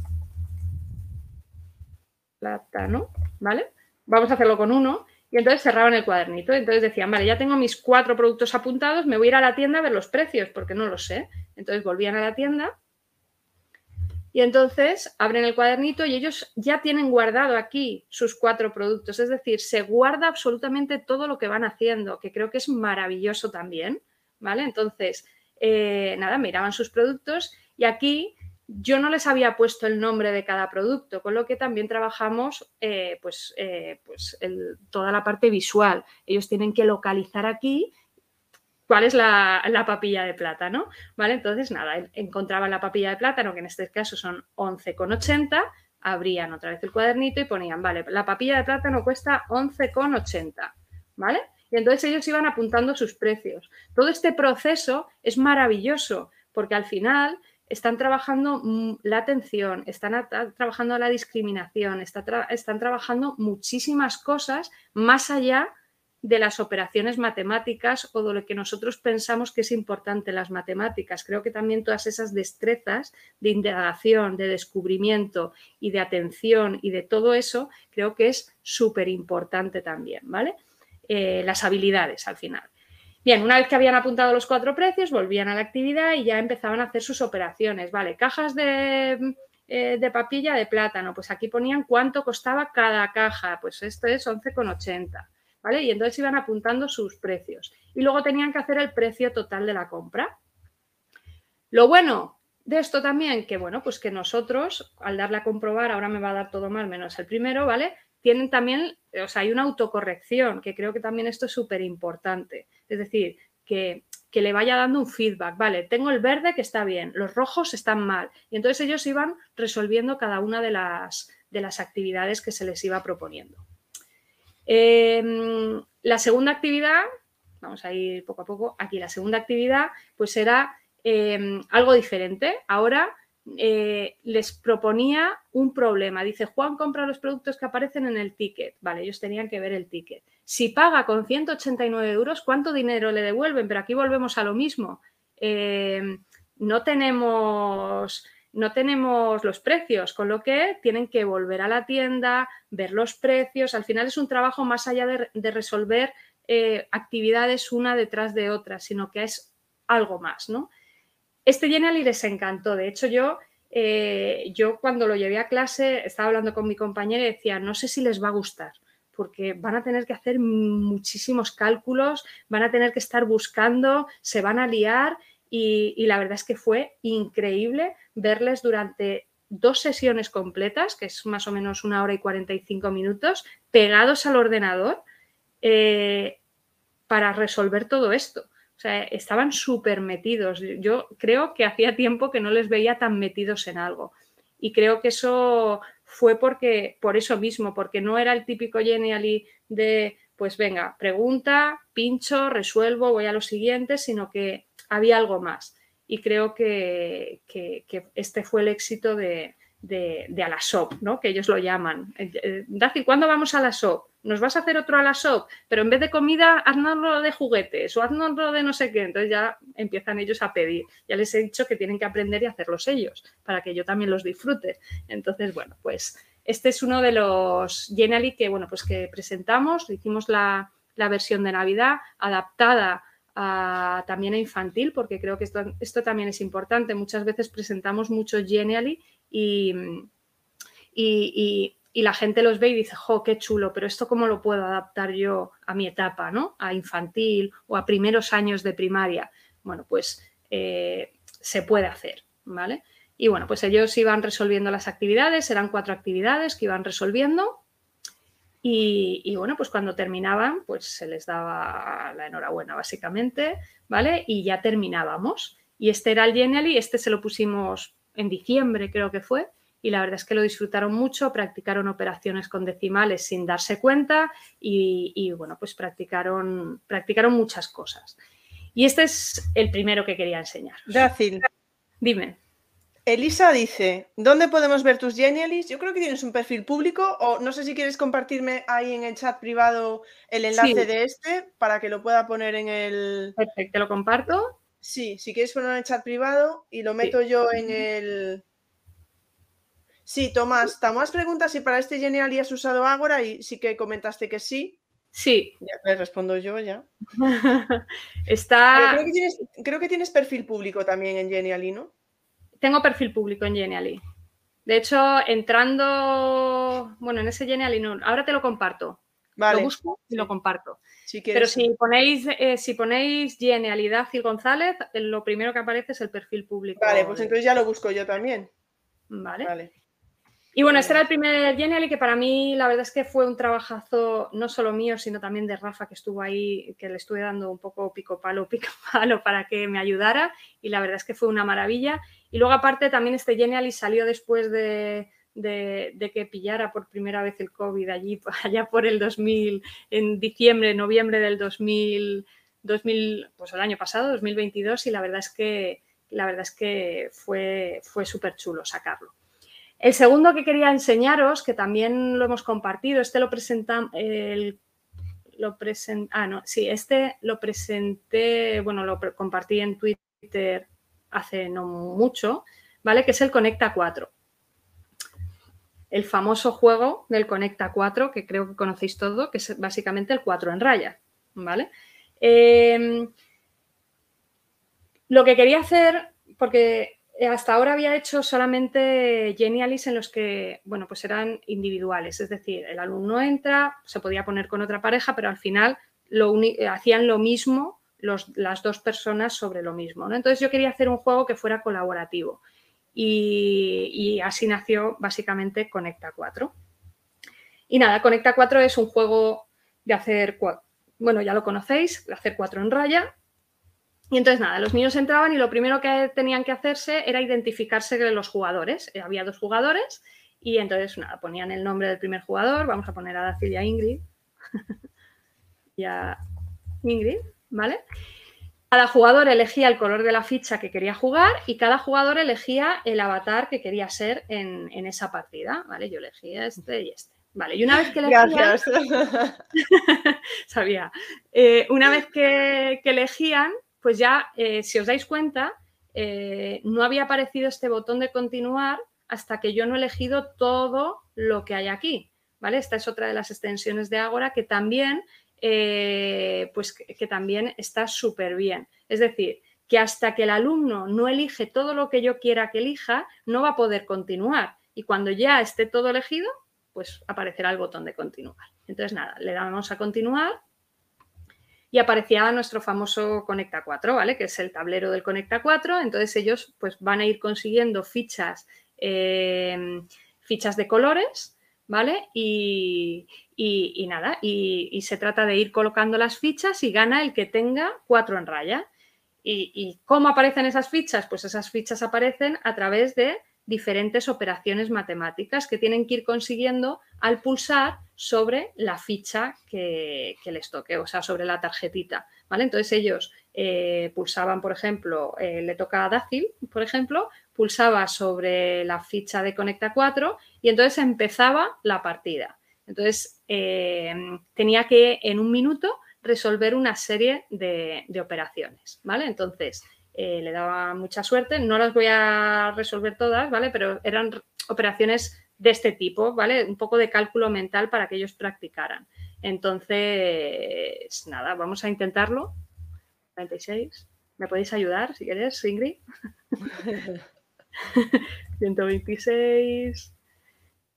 Plátano, ¿vale? Vamos a hacerlo con uno. Y entonces cerraban el cuadernito. Entonces decían, vale, ya tengo mis cuatro productos apuntados, me voy a ir a la tienda a ver los precios, porque no lo sé. Entonces volvían a la tienda y entonces abren el cuadernito y ellos ya tienen guardado aquí sus cuatro productos. Es decir, se guarda absolutamente todo lo que van haciendo, que creo que es maravilloso también. ¿Vale? Entonces, eh, nada, miraban sus productos y aquí yo no les había puesto el nombre de cada producto, con lo que también trabajamos eh, pues, eh, pues toda la parte visual. Ellos tienen que localizar aquí cuál es la, papilla de plátano, ¿vale? Entonces, nada, encontraban la papilla de plátano, que en este caso son 11,80, abrían otra vez el cuadernito y ponían, vale, la papilla de plátano cuesta 11,80, ¿vale? Y entonces ellos iban apuntando sus precios. Todo este proceso es maravilloso porque al final están trabajando la atención, están trabajando la discriminación, están trabajando muchísimas cosas más allá de las operaciones matemáticas o de lo que nosotros pensamos que es importante las matemáticas. Creo que también todas esas destrezas de indagación, de descubrimiento y de atención y de todo eso, creo que es súper importante también, ¿vale? Eh, las habilidades al final. Bien, una vez que habían apuntado los cuatro precios, volvían a la actividad y ya empezaban a hacer sus operaciones, ¿vale? Cajas de, eh, de papilla de plátano, pues aquí ponían cuánto costaba cada caja, pues esto es 11,80. Y entonces iban apuntando sus precios. Y luego tenían que hacer el precio total de la compra. Lo bueno de esto también, que bueno, pues que nosotros, al darle a comprobar, ahora me va a dar todo mal menos el primero, ¿vale? Tienen también, o sea, hay una autocorrección, que creo que también esto es súper importante. Es decir, que, que le vaya dando un feedback, ¿vale? Tengo el verde que está bien, los rojos están mal. Y entonces ellos iban resolviendo cada una de las, de las actividades que se les iba proponiendo. Em, la segunda actividad, vamos a ir poco a poco, aquí la segunda actividad pues era em, algo diferente. Ahora eh, les proponía un problema. Dice, Juan compra los productos que aparecen en el ticket. Vale, ellos tenían que ver el ticket. Si paga con 189 euros, ¿cuánto dinero le devuelven? Pero aquí volvemos a lo mismo. Em, no tenemos no tenemos los precios, con lo que tienen que volver a la tienda, ver los precios. Al final es un trabajo más allá de, resolver eh, actividades una detrás de otra, sino que es algo más, ¿no? Este Genially les encantó. De hecho, yo, eh, yo cuando lo llevé a clase estaba hablando con mi compañera y decía, no sé si les va a gustar porque van a tener que hacer muchísimos cálculos, van a tener que estar buscando, se van a liar y, la verdad es que fue increíble verles durante dos sesiones completas, que es más o menos una hora y 45 minutos, pegados al ordenador eh, para resolver todo esto. O sea, estaban súper metidos. Yo creo que hacía tiempo que no les veía tan metidos en algo. Y creo que eso fue porque, por eso mismo, porque no era el típico Genially de, pues venga, pregunta, pincho, resuelvo, voy a lo siguiente, sino que había algo más. Y creo que, este fue el éxito de, de, de Alasop, ¿no? que ellos lo llaman. Eh, eh, Daci, ¿cuándo vamos a Alasop? ¿Nos vas a hacer otro Alasop? Pero en vez de comida, haznoslo de juguetes o haznoslo de no sé qué. Entonces ya empiezan ellos a pedir. Ya les he dicho que tienen que aprender y hacerlos ellos para que yo también los disfrute. Entonces, bueno, pues este es uno de los Genially que, bueno, pues que presentamos. Hicimos la, la versión de Navidad adaptada también a infantil, porque creo que esto, esto, también es importante. Muchas veces presentamos mucho Genially y, y, la gente los ve y dice, jo, qué chulo, pero esto cómo lo puedo adaptar yo a mi etapa, ¿no? A infantil o a primeros años de primaria. Bueno, pues eh, se puede hacer, ¿vale? Y bueno, pues ellos iban resolviendo las actividades, eran cuatro actividades que iban resolviendo. Y, bueno, pues cuando terminaban, pues se les daba la enhorabuena, básicamente, ¿vale? Y ya terminábamos. Y este era el Genially, este se lo pusimos en diciembre, creo que fue, y la verdad es que lo disfrutaron mucho, practicaron operaciones con decimales sin darse cuenta y, bueno, pues practicaron, practicaron muchas cosas. Y este es el primero que quería enseñar. Gracias. Dime. Elisa dice, ¿dónde podemos ver tus Genialis? Yo creo que tienes un perfil público o no sé si quieres compartirme ahí en el chat privado el enlace de este para que lo pueda poner en el... Perfecto, lo comparto. Sí, si quieres poner en el chat privado y lo meto yo en el... Sí, Tomás, Tomás pregunta si para este Genial has usado Agora y sí que comentaste que sí. Sí. Ya le respondo yo ya. Está... Creo que, tienes, perfil público también en Genially, ¿no? Tengo perfil público en Genially. De hecho, entrando, bueno, en ese Genially no, ahora te lo comparto. Vale. Lo busco y lo comparto. Pero si ponéis, eh, si ponéis Genialidad y González, lo primero que aparece es el perfil público. Vale, pues entonces ya lo busco yo también. Vale. vale. Y bueno, este era el primer Genial que para mí la verdad es que fue un trabajazo no solo mío, sino también de Rafa, que estuvo ahí, que le estuve dando un poco pico palo, pico palo para que me ayudara y la verdad es que fue una maravilla. Y luego aparte también este Genial salió después de, que pillara por primera vez el COVID allí, allá por el 2000, en diciembre, noviembre del 2000, 2000 pues el año pasado, 2022, y la verdad es que, la verdad es que fue, fue súper chulo sacarlo. El segundo que quería enseñaros, que también lo hemos compartido, este lo presentamos, lo ah, no, sí, este lo presenté, bueno, lo compartí en Twitter hace no mucho, ¿vale? Que es el Conecta 4. El famoso juego del Conecta 4, que creo que conocéis todo, que es básicamente el 4 en raya, ¿vale? Em, lo que quería hacer, porque hasta ahora había hecho solamente Genialis en los que, bueno, pues eran individuales, es decir, el alumno entra, se podía poner con otra pareja, pero al final lo hacían lo mismo las dos personas sobre lo mismo. Entonces yo quería hacer un juego que fuera colaborativo y, así nació básicamente Conecta 4. Y nada, Conecta 4 es un juego de hacer, bueno, ya lo conocéis, de hacer cuatro en raya, y entonces nada, los niños entraban y lo primero que tenían que hacerse era identificarse de los jugadores. Eh, había dos jugadores y entonces nada, ponían el nombre del primer jugador, vamos a poner a Dacil y a Ingrid. y a Ingrid, ¿vale? Cada jugador elegía el color de la ficha que quería jugar y cada jugador elegía el avatar que quería ser en, esa partida, ¿vale? Yo elegía este y este. Vale, y una vez que elegían... sabía. Eh, una vez que elegían, pues ya, eh, si os dais cuenta, eh, no había aparecido este botón de continuar hasta que yo no he elegido todo lo que hay aquí. ¿vale? Esta es otra de las extensiones de Agora que también, eh, pues que, también está súper bien. Es decir, que hasta que el alumno no elige todo lo que yo quiera que elija, no va a poder continuar. Y cuando ya esté todo elegido, pues aparecerá el botón de continuar. Entonces, nada, le damos a continuar y aparecía nuestro famoso Conecta 4, ¿vale? Que es el tablero del Conecta 4. Entonces ellos pues van a ir consiguiendo fichas, eh, fichas de colores, ¿vale? Y, nada, y, se trata de ir colocando las fichas y gana el que tenga 4 en raya. ¿Y, ¿Y cómo aparecen esas fichas? Pues esas fichas aparecen a través de diferentes operaciones matemáticas que tienen que ir consiguiendo al pulsar sobre la ficha que, les toque, o sea, sobre la tarjetita. ¿vale? Entonces ellos eh, pulsaban, por ejemplo, eh, le toca a Dácil, por ejemplo, pulsaba sobre la ficha de Conecta 4 y entonces empezaba la partida. Entonces eh, tenía que en un minuto resolver una serie de, operaciones. ¿vale? Entonces, eh, le daba mucha suerte. No las voy a resolver todas, ¿vale? Pero eran operaciones de este tipo, ¿vale? Un poco de cálculo mental para que ellos practicaran. Entonces, nada, vamos a intentarlo. 96. ¿Me podéis ayudar si quieres, Ingrid? 126.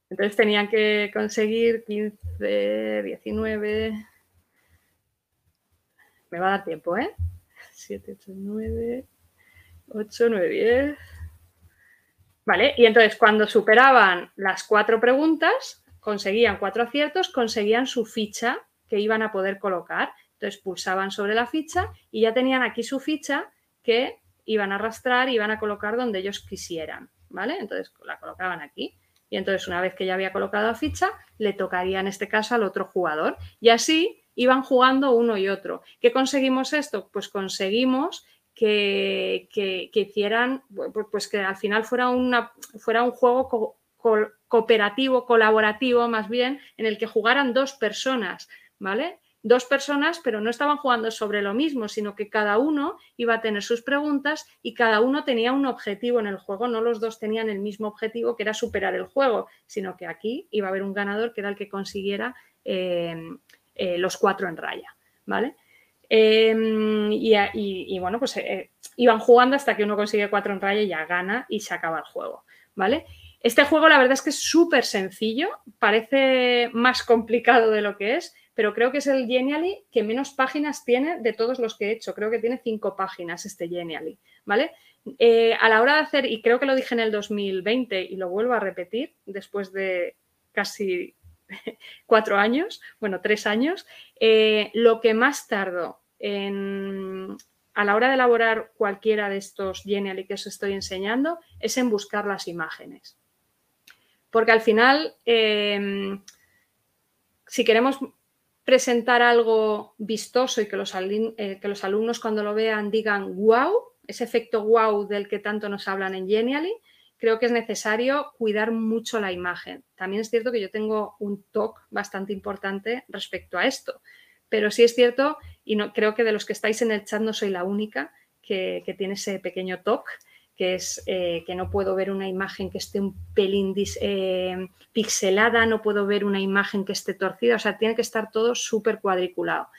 Entonces tenían que conseguir 15, 19. Me va a dar tiempo, ¿eh? 7, 8, 9, 8, 9, 10. ¿Vale? Y entonces cuando superaban las cuatro preguntas, conseguían cuatro aciertos, conseguían su ficha que iban a poder colocar. Entonces pulsaban sobre la ficha y ya tenían aquí su ficha que iban a arrastrar y iban a colocar donde ellos quisieran. ¿Vale? Entonces la colocaban aquí. Y entonces una vez que ya había colocado la ficha, le tocaría en este caso al otro jugador. Y así iban jugando uno y otro. ¿Qué conseguimos esto? Pues conseguimos que, hicieran, pues que al final fuera, fuera un juego cooperativo, colaborativo más bien, en el que jugaran dos personas, ¿vale? Dos personas, pero no estaban jugando sobre lo mismo, sino que cada uno iba a tener sus preguntas y cada uno tenía un objetivo en el juego. No los dos tenían el mismo objetivo, que era superar el juego, sino que aquí iba a haber un ganador que era el que consiguiera eh, eh, los cuatro en raya, ¿vale? Em, y, bueno, pues eh, iban jugando hasta que uno consigue cuatro en raya y ya gana y se acaba el juego, ¿vale? Este juego la verdad es que es súper sencillo, parece más complicado de lo que es, pero creo que es el Genially que menos páginas tiene de todos los que he hecho. Creo que tiene cinco páginas este Genially, ¿vale? Eh, a la hora de hacer, y creo que lo dije en el 2020 y lo vuelvo a repetir después de casi cuatro años, bueno, tres años, eh, lo que más tardo en, a la hora de elaborar cualquiera de estos Genially que os estoy enseñando es en buscar las imágenes. Porque al final, em, si queremos presentar algo vistoso y que los, eh, que los, alumnos cuando lo vean digan wow, ese efecto wow del que tanto nos hablan en Genially, creo que es necesario cuidar mucho la imagen. También es cierto que yo tengo un talk bastante importante respecto a esto, pero sí es cierto, y no, creo que de los que estáis en el chat no soy la única que, tiene ese pequeño talk, que es eh, que no puedo ver una imagen que esté un pelín eh, pixelada, no puedo ver una imagen que esté torcida, o sea, tiene que estar todo súper cuadriculado.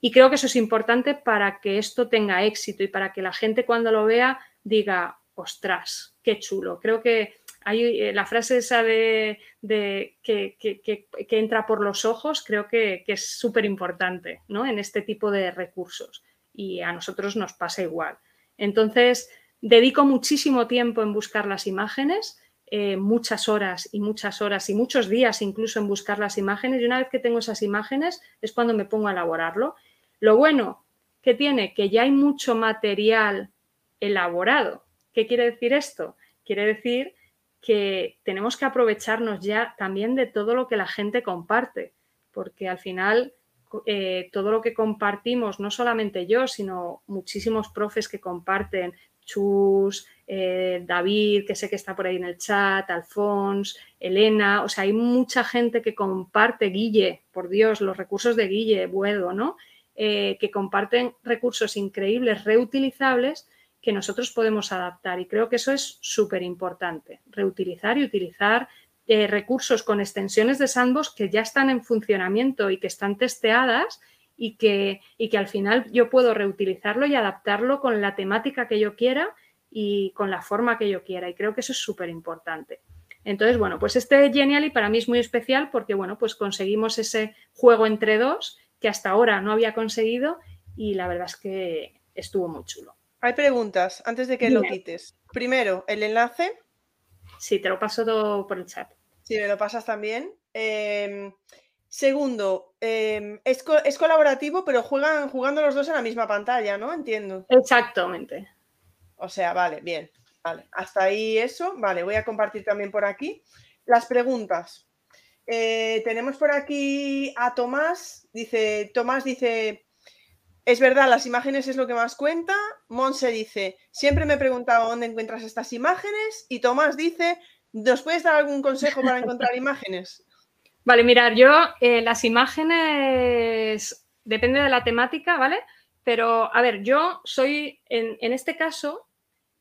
Y creo que eso es importante para que esto tenga éxito y para que la gente cuando lo vea diga, ostras, qué chulo. Creo que hay eh, la frase esa de, que, entra por los ojos, creo que, es súper importante ¿no? en este tipo de recursos y a nosotros nos pasa igual. Entonces, dedico muchísimo tiempo en buscar las imágenes, eh, muchas horas y muchas horas y muchos días incluso en buscar las imágenes y una vez que tengo esas imágenes es cuando me pongo a elaborarlo. Lo bueno que tiene que ya hay mucho material elaborado ¿Qué quiere decir esto? Quiere decir que tenemos que aprovecharnos ya también de todo lo que la gente comparte, porque al final eh, todo lo que compartimos, no solamente yo, sino muchísimos profes que comparten, Chus, eh, David, que sé que está por ahí en el chat, Alfons, Elena, o sea, hay mucha gente que comparte, Guille, por Dios, los recursos de Guille, Buedo, ¿no? Eh, que comparten recursos increíbles, reutilizables, que nosotros podemos adaptar. Y creo que eso es súper importante, reutilizar y utilizar eh, recursos con extensiones de sandbox que ya están en funcionamiento y que están testeadas y que, y que al final yo puedo reutilizarlo y adaptarlo con la temática que yo quiera y con la forma que yo quiera. Y creo que eso es súper importante. Entonces, bueno, pues este Genially para mí es muy especial porque, bueno, pues conseguimos ese juego entre dos que hasta ahora no había conseguido y la verdad es que estuvo muy chulo. Hay preguntas antes de que lo quites. Primero, el enlace. Sí, te lo paso todo por el chat. Sí, me lo pasas también. Em, segundo, em, es, colaborativo, pero juegan jugando los dos en la misma pantalla, ¿no? Entiendo. Exactamente. O sea, vale, bien. Vale, hasta ahí eso. Vale, voy a compartir también por aquí. Las preguntas. Eh, tenemos por aquí a Tomás. Dice, Tomás dice, es verdad, las imágenes es lo que más cuenta. Monse dice, siempre me he preguntado dónde encuentras estas imágenes. Y Tomás dice, ¿nos puedes dar algún consejo para encontrar imágenes? Vale, mirar, yo eh, las imágenes depende de la temática, ¿vale? Pero, a ver, yo soy, en, este caso,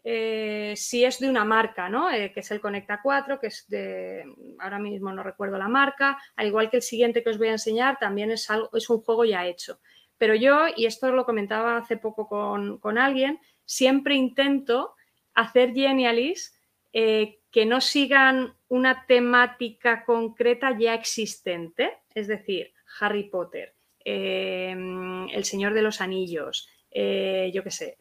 eh, si es de una marca, ¿no? Eh, que es el Conecta 4, que es de, ahora mismo no recuerdo la marca, al igual que el siguiente que os voy a enseñar, también es, algo, es un juego ya hecho. Pero yo, y esto lo comentaba hace poco con, alguien, siempre intento hacer Genialis eh, que no sigan una temática concreta ya existente, es decir, Harry Potter, em, El Señor de los Anillos, eh, yo qué sé,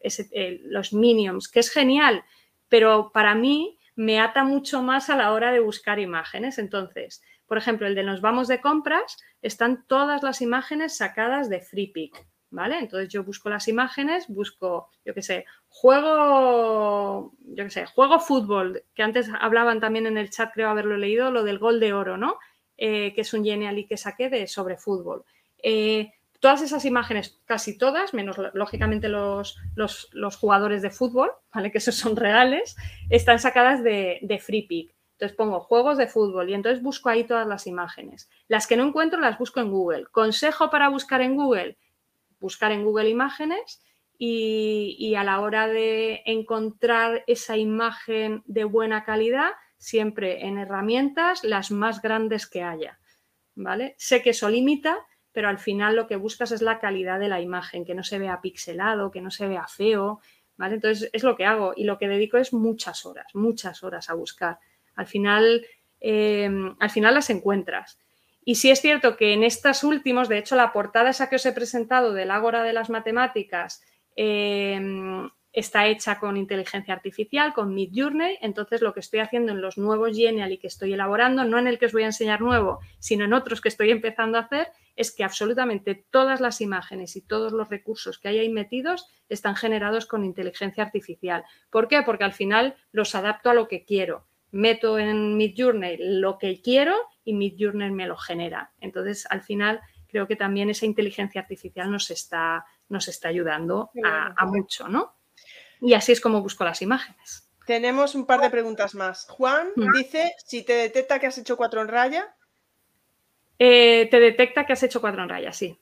los Minions, que es genial, pero para mí me ata mucho más a la hora de buscar imágenes. Entonces, por ejemplo, el de Nos vamos de compras, están todas las imágenes sacadas de FreePic, ¿vale? Entonces yo busco las imágenes, busco, yo qué sé, juego, yo qué sé, juego fútbol, que antes hablaban también en el chat, creo haberlo leído, lo del gol de oro, ¿no? Eh, que es un Genially que saqué de sobre fútbol. Eh, todas esas imágenes, casi todas, menos lógicamente los, los, jugadores de fútbol, ¿vale? Que esos son reales, están sacadas de, de FreePic. Entonces pongo juegos de fútbol y entonces busco ahí todas las imágenes. Las que no encuentro las busco en Google. Consejo para buscar en Google, buscar en Google imágenes y, a la hora de encontrar esa imagen de buena calidad, siempre en herramientas las más grandes que haya. ¿Vale? Sé que eso limita, pero al final lo que buscas es la calidad de la imagen, que no se vea pixelado, que no se vea feo. ¿vale? Entonces es lo que hago y lo que dedico es muchas horas, muchas horas a buscar. Al final, eh, al final las encuentras. Y sí es cierto que en estas últimos, de hecho, la portada esa que os he presentado del Ágora de las Matemáticas eh, está hecha con inteligencia artificial, con Midjourney. Entonces, lo que estoy haciendo en los nuevos Genial que estoy elaborando, no en el que os voy a enseñar nuevo, sino en otros que estoy empezando a hacer, es que absolutamente todas las imágenes y todos los recursos que hay ahí metidos están generados con inteligencia artificial. ¿Por qué? Porque al final los adapto a lo que quiero meto en Midjourney lo que quiero y Midjourney me lo genera. Entonces, al final, creo que también esa inteligencia artificial nos está, nos está ayudando a, mucho, ¿no? Y así es como busco las imágenes. Tenemos un par de preguntas más. Juan dice, si te detecta que has hecho cuatro en raya. Eh, te detecta que has hecho cuatro en raya, sí.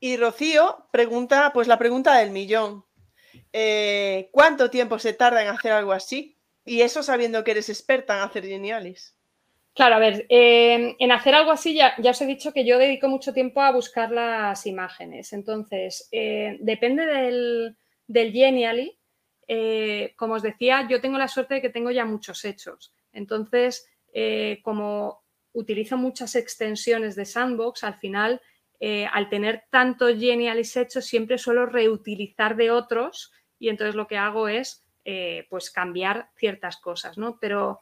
Y Rocío pregunta, pues la pregunta del millón. Eh, ¿Cuánto tiempo se tarda en hacer algo así? Y eso sabiendo que eres experta en hacer geniales. Claro, a ver, eh, en hacer algo así ya, os he dicho que yo dedico mucho tiempo a buscar las imágenes. Entonces, eh, depende del, del Genially. Eh, como os decía, yo tengo la suerte de que tengo ya muchos hechos. Entonces, como utilizo muchas extensiones de Sandbox, al final, al tener tantos Genialis hechos, siempre suelo reutilizar de otros y entonces lo que hago es eh, pues cambiar ciertas cosas, ¿no? Pero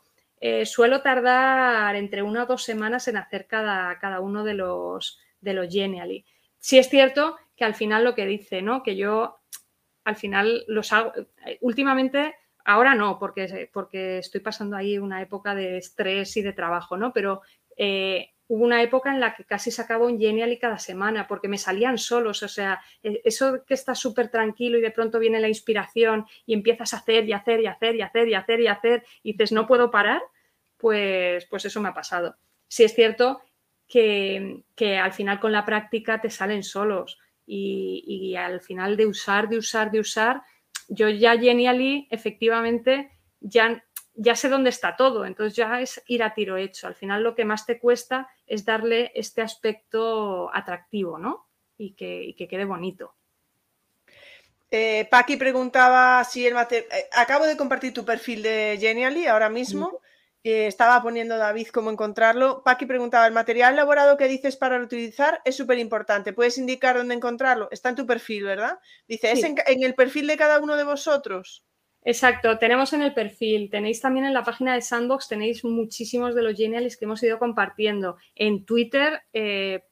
eh, suelo tardar entre una o dos semanas en hacer cada, cada uno de los, de los Genially. Sí es cierto que al final lo que dice, ¿no? Que yo al final los hago, últimamente, ahora no, porque, porque estoy pasando ahí una época de estrés y de trabajo, ¿no? Pero eh, hubo una época en la que casi sacaba un Genially cada semana porque me salían solos, o sea, e, eso que estás súper tranquilo y de pronto viene la inspiración y empiezas a hacer y hacer y hacer y hacer y hacer y hacer y dices, no puedo parar, pues, pues eso me ha pasado. Sí es cierto que, al final con la práctica te salen solos y, y al final de usar, de usar, de usar, yo ya Genially efectivamente ya ya sé dónde está todo, entonces ya es ir a tiro hecho. Al final lo que más te cuesta es darle este aspecto atractivo, ¿no? Y que, quede bonito. Eh, Paqui preguntaba si el material... Eh, acabo de compartir tu perfil de Genially ahora mismo. Estaba poniendo David cómo encontrarlo. Paqui preguntaba, ¿el material elaborado que dices para reutilizar es súper importante? ¿Puedes indicar dónde encontrarlo? Está en tu perfil, ¿verdad? Dice, ¿es en, el perfil de cada uno de vosotros? Exacto, tenemos en el perfil, tenéis también en la página de Sandbox, tenéis muchísimos de los geniales que hemos ido compartiendo. En Twitter eh,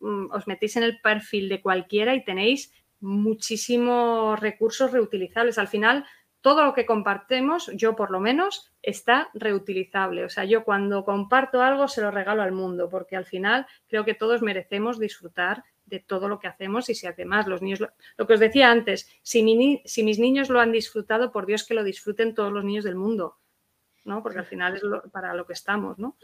mm, os, metéis en el perfil de cualquiera y tenéis muchísimos recursos reutilizables. Al final, todo lo que compartemos, yo por lo menos, está reutilizable. O sea, yo cuando comparto algo se lo regalo al mundo, porque al final creo que todos merecemos disfrutar de todo lo que hacemos y si además los niños, lo, que os decía antes, si, mis niños lo han disfrutado, por Dios que lo disfruten todos los niños del mundo, ¿no? Porque al final es para lo que estamos, ¿no?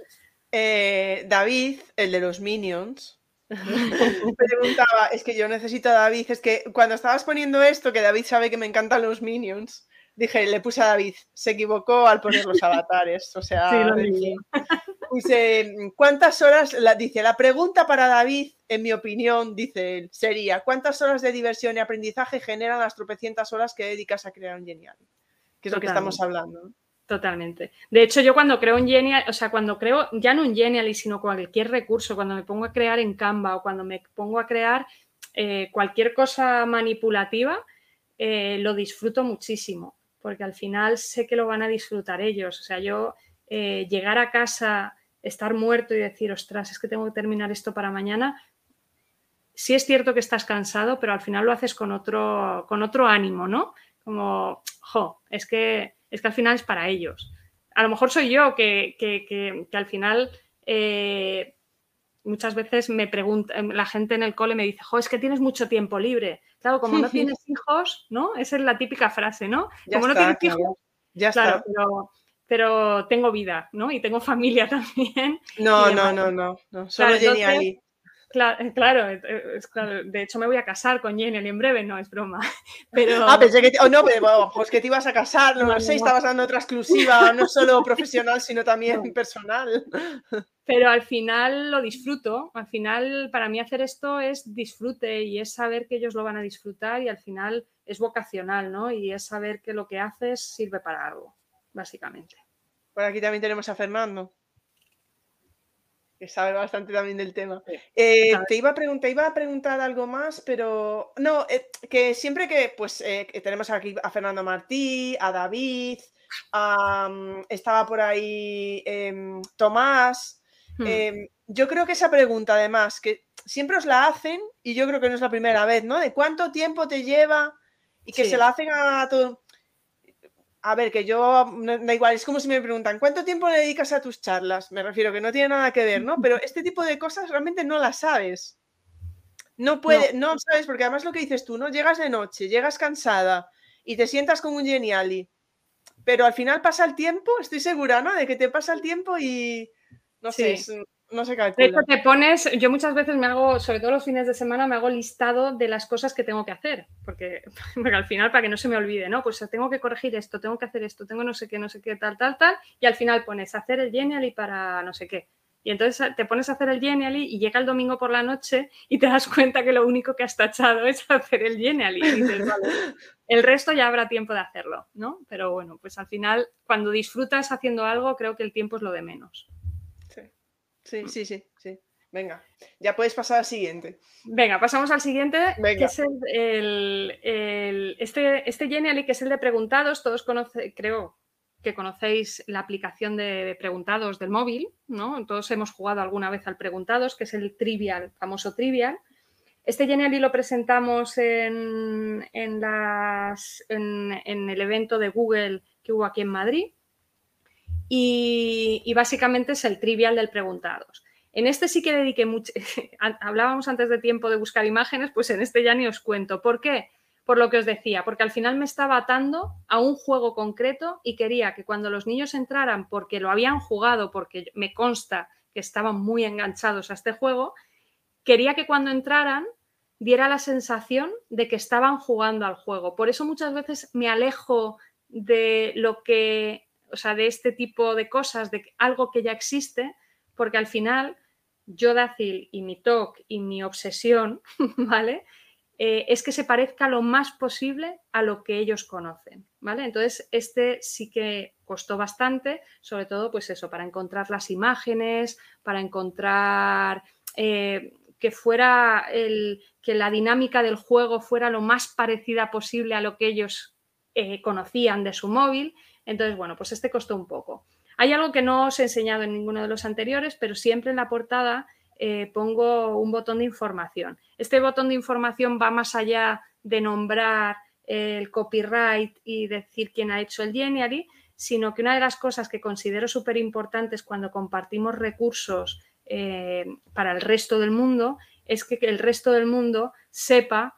Eh, David, el de los Minions, preguntaba, es que yo necesito a David, es que cuando estabas poniendo esto, que David sabe que me encantan los Minions, dije, le puse a David, se equivocó al poner los avatares, o sea, puse, ¿cuántas horas? La, dice, la pregunta para David, en mi opinión, dice él, sería, ¿cuántas horas de diversión y aprendizaje generan las tropecientas horas que dedicas a crear un genial? Que es lo que estamos hablando. Totalmente. De hecho, yo cuando creo un Genial, o sea, cuando creo ya no un Genially, sino cualquier recurso, cuando me pongo a crear en Canva o cuando me pongo a crear eh, cualquier cosa manipulativa, eh, lo disfruto muchísimo, porque al final sé que lo van a disfrutar ellos. O sea, yo eh, llegar a casa, estar muerto y decir, ostras, es que tengo que terminar esto para mañana. Sí es cierto que estás cansado, pero al final lo haces con otro, con otro ánimo, ¿no? Como, jo, es que es que al final es para ellos. A lo mejor soy yo que, al final eh, muchas veces me pregunta, la gente en el cole me dice, jo, es que tienes mucho tiempo libre. Claro, como no tienes hijos, ¿no? Esa es la típica frase, ¿no? como no tienes hijos, ya claro, Pero, tengo vida, ¿no? Y tengo familia también. No, no, no, no, no, solo Jenny eh, claro, claro, de hecho me voy a casar con Jenny en breve, no es broma. Pero... Ah, pensé que, oh, no, pero pues que te ibas a casar, no, lo sé, estabas dando otra exclusiva, no solo profesional, sino también personal. Pero al final lo disfruto, al final para mí hacer esto es disfrute y es saber que ellos lo van a disfrutar y al final es vocacional, ¿no? Y es saber que lo que haces sirve para algo, básicamente. Por aquí también tenemos a Fernando que sabe bastante también del tema. Eh, te, iba a preguntar, iba a preguntar algo más, pero no, eh, que siempre que pues eh, tenemos aquí a Fernando Martí, a David, mm, estaba por ahí em, Tomás. Hmm. Em, yo creo que esa pregunta, además, que siempre os la hacen, y yo creo que no es la primera vez, ¿no? De cuánto tiempo te lleva y que se la hacen a todo. A ver, que yo, da igual, es como si me preguntan, ¿cuánto tiempo le dedicas a tus charlas? Me refiero que no tiene nada que ver, ¿no? Pero este tipo de cosas realmente no las sabes. No puede, no, sabes, porque además lo que dices tú, ¿no? Llegas de noche, llegas cansada y te sientas con un geniali. Pero al final pasa el tiempo, estoy segura, ¿no? De que te pasa el tiempo y no sé, no se calcula. te pones, yo muchas veces me hago, sobre todo los fines de semana, me hago listado de las cosas que tengo que hacer, porque, al final, para que no se me olvide, ¿no? Pues tengo que corregir esto, tengo que hacer esto, tengo no sé qué, no sé qué, tal, tal, tal, y al final pones hacer el Genially para no sé qué. Y entonces te pones a hacer el Genially y llega el domingo por la noche y te das cuenta que lo único que has tachado es hacer el Genially. Y dices, vale, el resto ya habrá tiempo de hacerlo, ¿no? Pero bueno, pues al final, cuando disfrutas haciendo algo, creo que el tiempo es lo de menos. Sí, mm. sí, sí, sí. Venga, ya puedes pasar al siguiente. Venga, pasamos al siguiente, que es el, este, este Genially, que es el de preguntados. Todos conocen, creo que conocéis la aplicación de preguntados del móvil, ¿no? Todos hemos jugado alguna vez al preguntados, que es el trivial, famoso trivial. Este Genially lo presentamos en, las, en, en el evento de Google que hubo aquí en Madrid y, básicamente es el trivial del preguntados. En este sí que dediqué mucho, hablábamos antes de tiempo de buscar imágenes, pues en este ya ni os cuento. ¿Por qué? Por lo que os decía, porque al final me estaba atando a un juego concreto y quería que cuando los niños entraran, porque lo habían jugado, porque me consta que estaban muy enganchados a este juego, quería que cuando entraran diera la sensación de que estaban jugando al juego. Por eso muchas veces me alejo de lo que o sea, de este tipo de cosas, de algo que ya existe, porque al final yo, Dacil, y mi TOC y mi obsesión, ¿vale? Eh, es que se parezca lo más posible a lo que ellos conocen, ¿vale? Entonces, este sí que costó bastante, sobre todo, pues eso, para encontrar las imágenes, para encontrar eh, que fuera el, que la dinámica del juego fuera lo más parecida posible a lo que ellos eh, conocían de su móvil entonces, bueno, pues este costó un poco. Hay algo que no os he enseñado en ninguno de los anteriores, pero siempre en la portada eh, pongo un botón de información. Este botón de información va más allá de nombrar el copyright y decir quién ha hecho el Genially, sino que una de las cosas que considero súper importantes cuando compartimos recursos eh, para el resto del mundo es que el resto del mundo sepa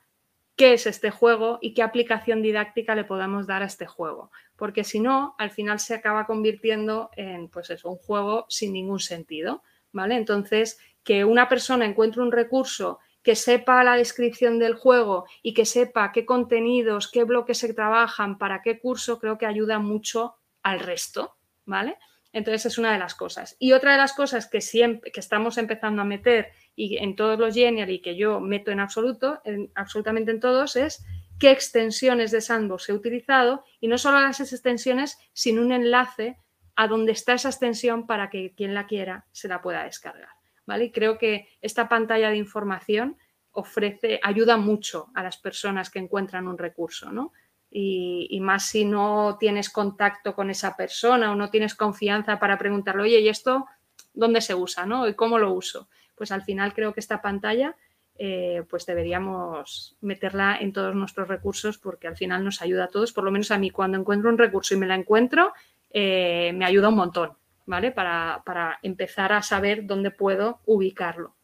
qué es este juego y qué aplicación didáctica le podamos dar a este juego. Porque si no, al final se acaba convirtiendo en, pues eso, un juego sin ningún sentido, ¿vale? Entonces, que una persona encuentre un recurso que sepa la descripción del juego y que sepa qué contenidos, qué bloques se trabajan, para qué curso, creo que ayuda mucho al resto, ¿vale? Entonces es una de las cosas. Y otra de las cosas que siempre que estamos empezando a meter y en todos los Genial y que yo meto en absoluto, en, absolutamente en todos, es qué extensiones de Sandbox he utilizado y no solo las extensiones, sino un enlace a donde está esa extensión para que quien la quiera se la pueda descargar. ¿vale? Y creo que esta pantalla de información ofrece, ayuda mucho a las personas que encuentran un recurso, ¿no? Y, más si no tienes contacto con esa persona o no tienes confianza para preguntarle, oye, ¿y esto dónde se usa, ¿no? ¿Y cómo lo uso? Pues al final creo que esta pantalla eh, pues deberíamos meterla en todos nuestros recursos porque al final nos ayuda a todos, por lo menos a mí cuando encuentro un recurso y me la encuentro, eh, me ayuda un montón, ¿vale? Para, para empezar a saber dónde puedo ubicarlo.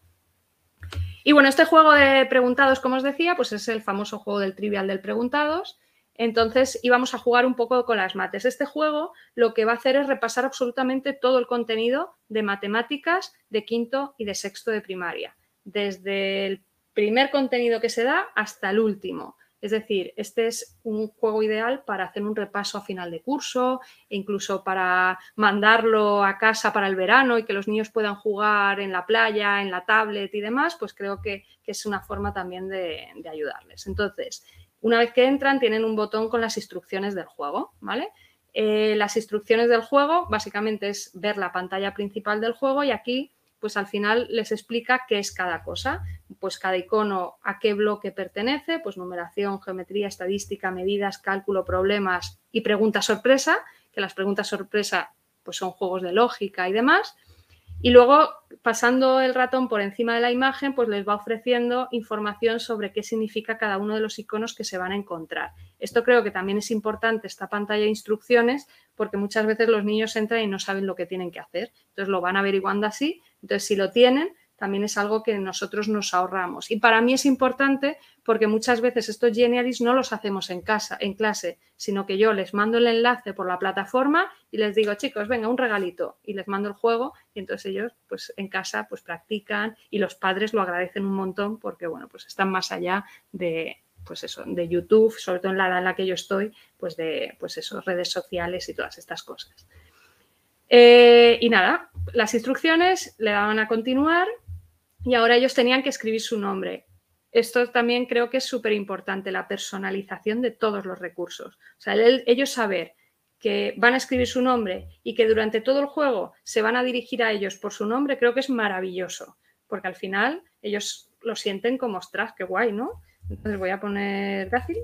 Y bueno, este juego de preguntados, como os decía, pues es el famoso juego del trivial del preguntados. Entonces íbamos a jugar un poco con las mates. Este juego lo que va a hacer es repasar absolutamente todo el contenido de matemáticas de quinto y de sexto de primaria, desde el primer contenido que se da hasta el último. Es decir, este es un juego ideal para hacer un repaso a final de curso e incluso para mandarlo a casa para el verano y que los niños puedan jugar en la playa, en la tablet y demás, pues creo que, es una forma también de, ayudarles. Entonces, una vez que entran, tienen un botón con las instrucciones del juego, ¿vale? Eh, las instrucciones del juego básicamente es ver la pantalla principal del juego y aquí pues al final les explica qué es cada cosa, pues cada icono a qué bloque pertenece, pues numeración, geometría, estadística, medidas, cálculo, problemas y preguntas sorpresa, que las preguntas sorpresa pues son juegos de lógica y demás. Y luego, pasando el ratón por encima de la imagen, pues les va ofreciendo información sobre qué significa cada uno de los iconos que se van a encontrar. Esto creo que también es importante, esta pantalla de instrucciones, porque muchas veces los niños entran y no saben lo que tienen que hacer. Entonces lo van averiguando así. Entonces, si lo tienen, también es algo que nosotros nos ahorramos. Y para mí es importante porque muchas veces estos Genialis no los hacemos en casa, en clase, sino que yo les mando el enlace por la plataforma y les digo, chicos, venga, un regalito, y les mando el juego, y entonces ellos, pues en casa, pues practican y los padres lo agradecen un montón porque, bueno, pues están más allá de, pues eso, de YouTube, sobre todo en la edad en la que yo estoy, pues de, pues eso, redes sociales y todas estas cosas. Eh, y nada, las instrucciones le daban a continuar y ahora ellos tenían que escribir su nombre. Esto también creo que es súper importante, la personalización de todos los recursos. O sea, ellos saber que van a escribir su nombre y que durante todo el juego se van a dirigir a ellos por su nombre, creo que es maravilloso, porque al final ellos lo sienten como, ostras, qué guay, ¿no? Entonces voy a poner fácil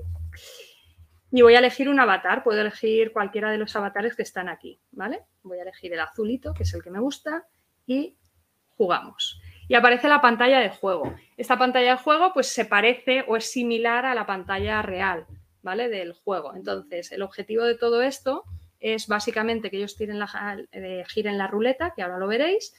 y voy a elegir un avatar. Puedo elegir cualquiera de los avatares que están aquí, ¿vale? Voy a elegir el azulito, que es el que me gusta, y jugamos y aparece la pantalla de juego. Esta pantalla de juego pues se parece o es similar a la pantalla real, ¿vale? Del juego. Entonces, el objetivo de todo esto es básicamente que ellos tiren la, eh, giren la ruleta, que ahora lo veréis,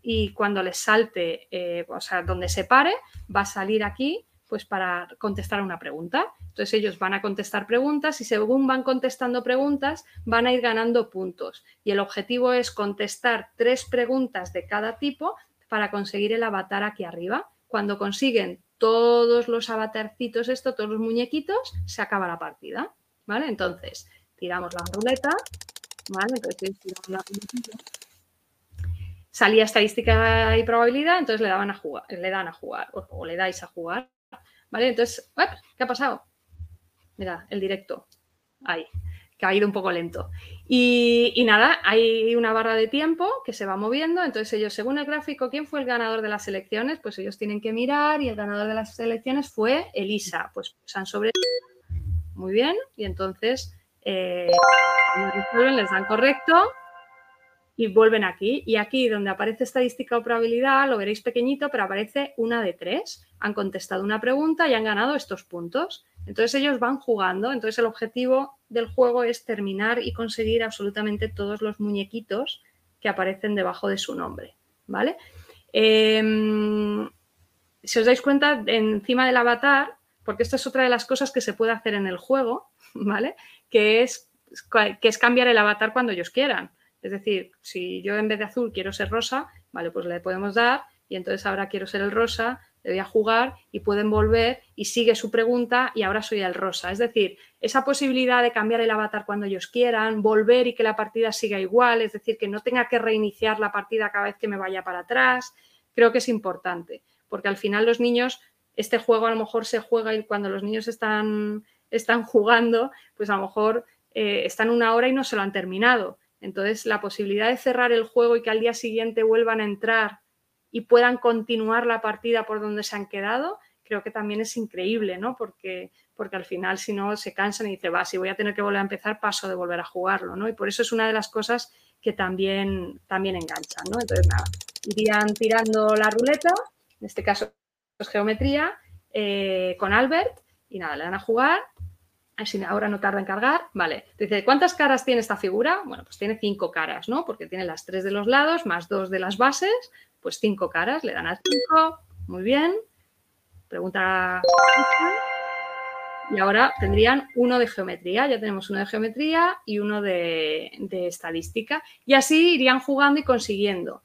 y cuando les salte, eh, o sea, donde se pare, va a salir aquí pues para contestar una pregunta. Entonces ellos van a contestar preguntas y según van contestando preguntas van a ir ganando puntos. Y el objetivo es contestar tres preguntas de cada tipo para conseguir el avatar aquí arriba. Cuando consiguen todos los avatarcitos, esto, todos los muñequitos, se acaba la partida. ¿Vale? Entonces, tiramos la ruleta. ¿Vale? Entonces, tiramos la Salía estadística y probabilidad, entonces le daban a jugar, le dan a jugar, o, le dais a jugar. ¿Vale? Entonces, ¿qué ha pasado? Mira, el directo. Ahí que ha ido un poco lento. Y, nada, hay una barra de tiempo que se va moviendo, entonces ellos, según el gráfico, ¿quién fue el ganador de las elecciones? Pues ellos tienen que mirar y el ganador de las elecciones fue Elisa. Pues han sobre... Muy bien, y entonces eh, les dan correcto y vuelven aquí. Y aquí donde aparece estadística o probabilidad, lo veréis pequeñito, pero aparece una de tres. Han contestado una pregunta y han ganado estos puntos. Entonces ellos van jugando, entonces el objetivo del juego es terminar y conseguir absolutamente todos los muñequitos que aparecen debajo de su nombre, ¿vale? Em, si os dais cuenta, encima del avatar, porque esta es otra de las cosas que se puede hacer en el juego, ¿vale? Que es, que es cambiar el avatar cuando ellos quieran. Es decir, si yo en vez de azul quiero ser rosa, vale, pues le podemos dar y entonces ahora quiero ser el rosa le doy a jugar y pueden volver y sigue su pregunta y ahora soy el rosa. Es decir, esa posibilidad de cambiar el avatar cuando ellos quieran, volver y que la partida siga igual, es decir, que no tenga que reiniciar la partida cada vez que me vaya para atrás, creo que es importante, porque al final los niños este juego a lo mejor se juega y cuando los niños están, están jugando, pues a lo mejor eh, están una hora y no se lo han terminado. Entonces, la posibilidad de cerrar el juego y que al día siguiente vuelvan a entrar y puedan continuar la partida por donde se han quedado, creo que también es increíble, ¿no? Porque, porque al final, si no, se cansan y dicen, va, si voy a tener que volver a empezar, paso de volver a jugarlo, ¿no? Y por eso es una de las cosas que también, también enganchan, ¿no? Entonces, nada, irían tirando la ruleta, en este caso es geometría, eh, con Albert, y nada, le dan a jugar Así ahora no tarda en cargar. Vale. Dice, ¿cuántas caras tiene esta figura? Bueno, pues tiene cinco caras, ¿no? Porque tiene las tres de los lados más dos de las bases. Pues cinco caras. Le dan a cinco. Muy bien. Pregunta. Y ahora tendrían uno de geometría. Ya tenemos uno de geometría y uno de, de estadística. Y así irían jugando y consiguiendo.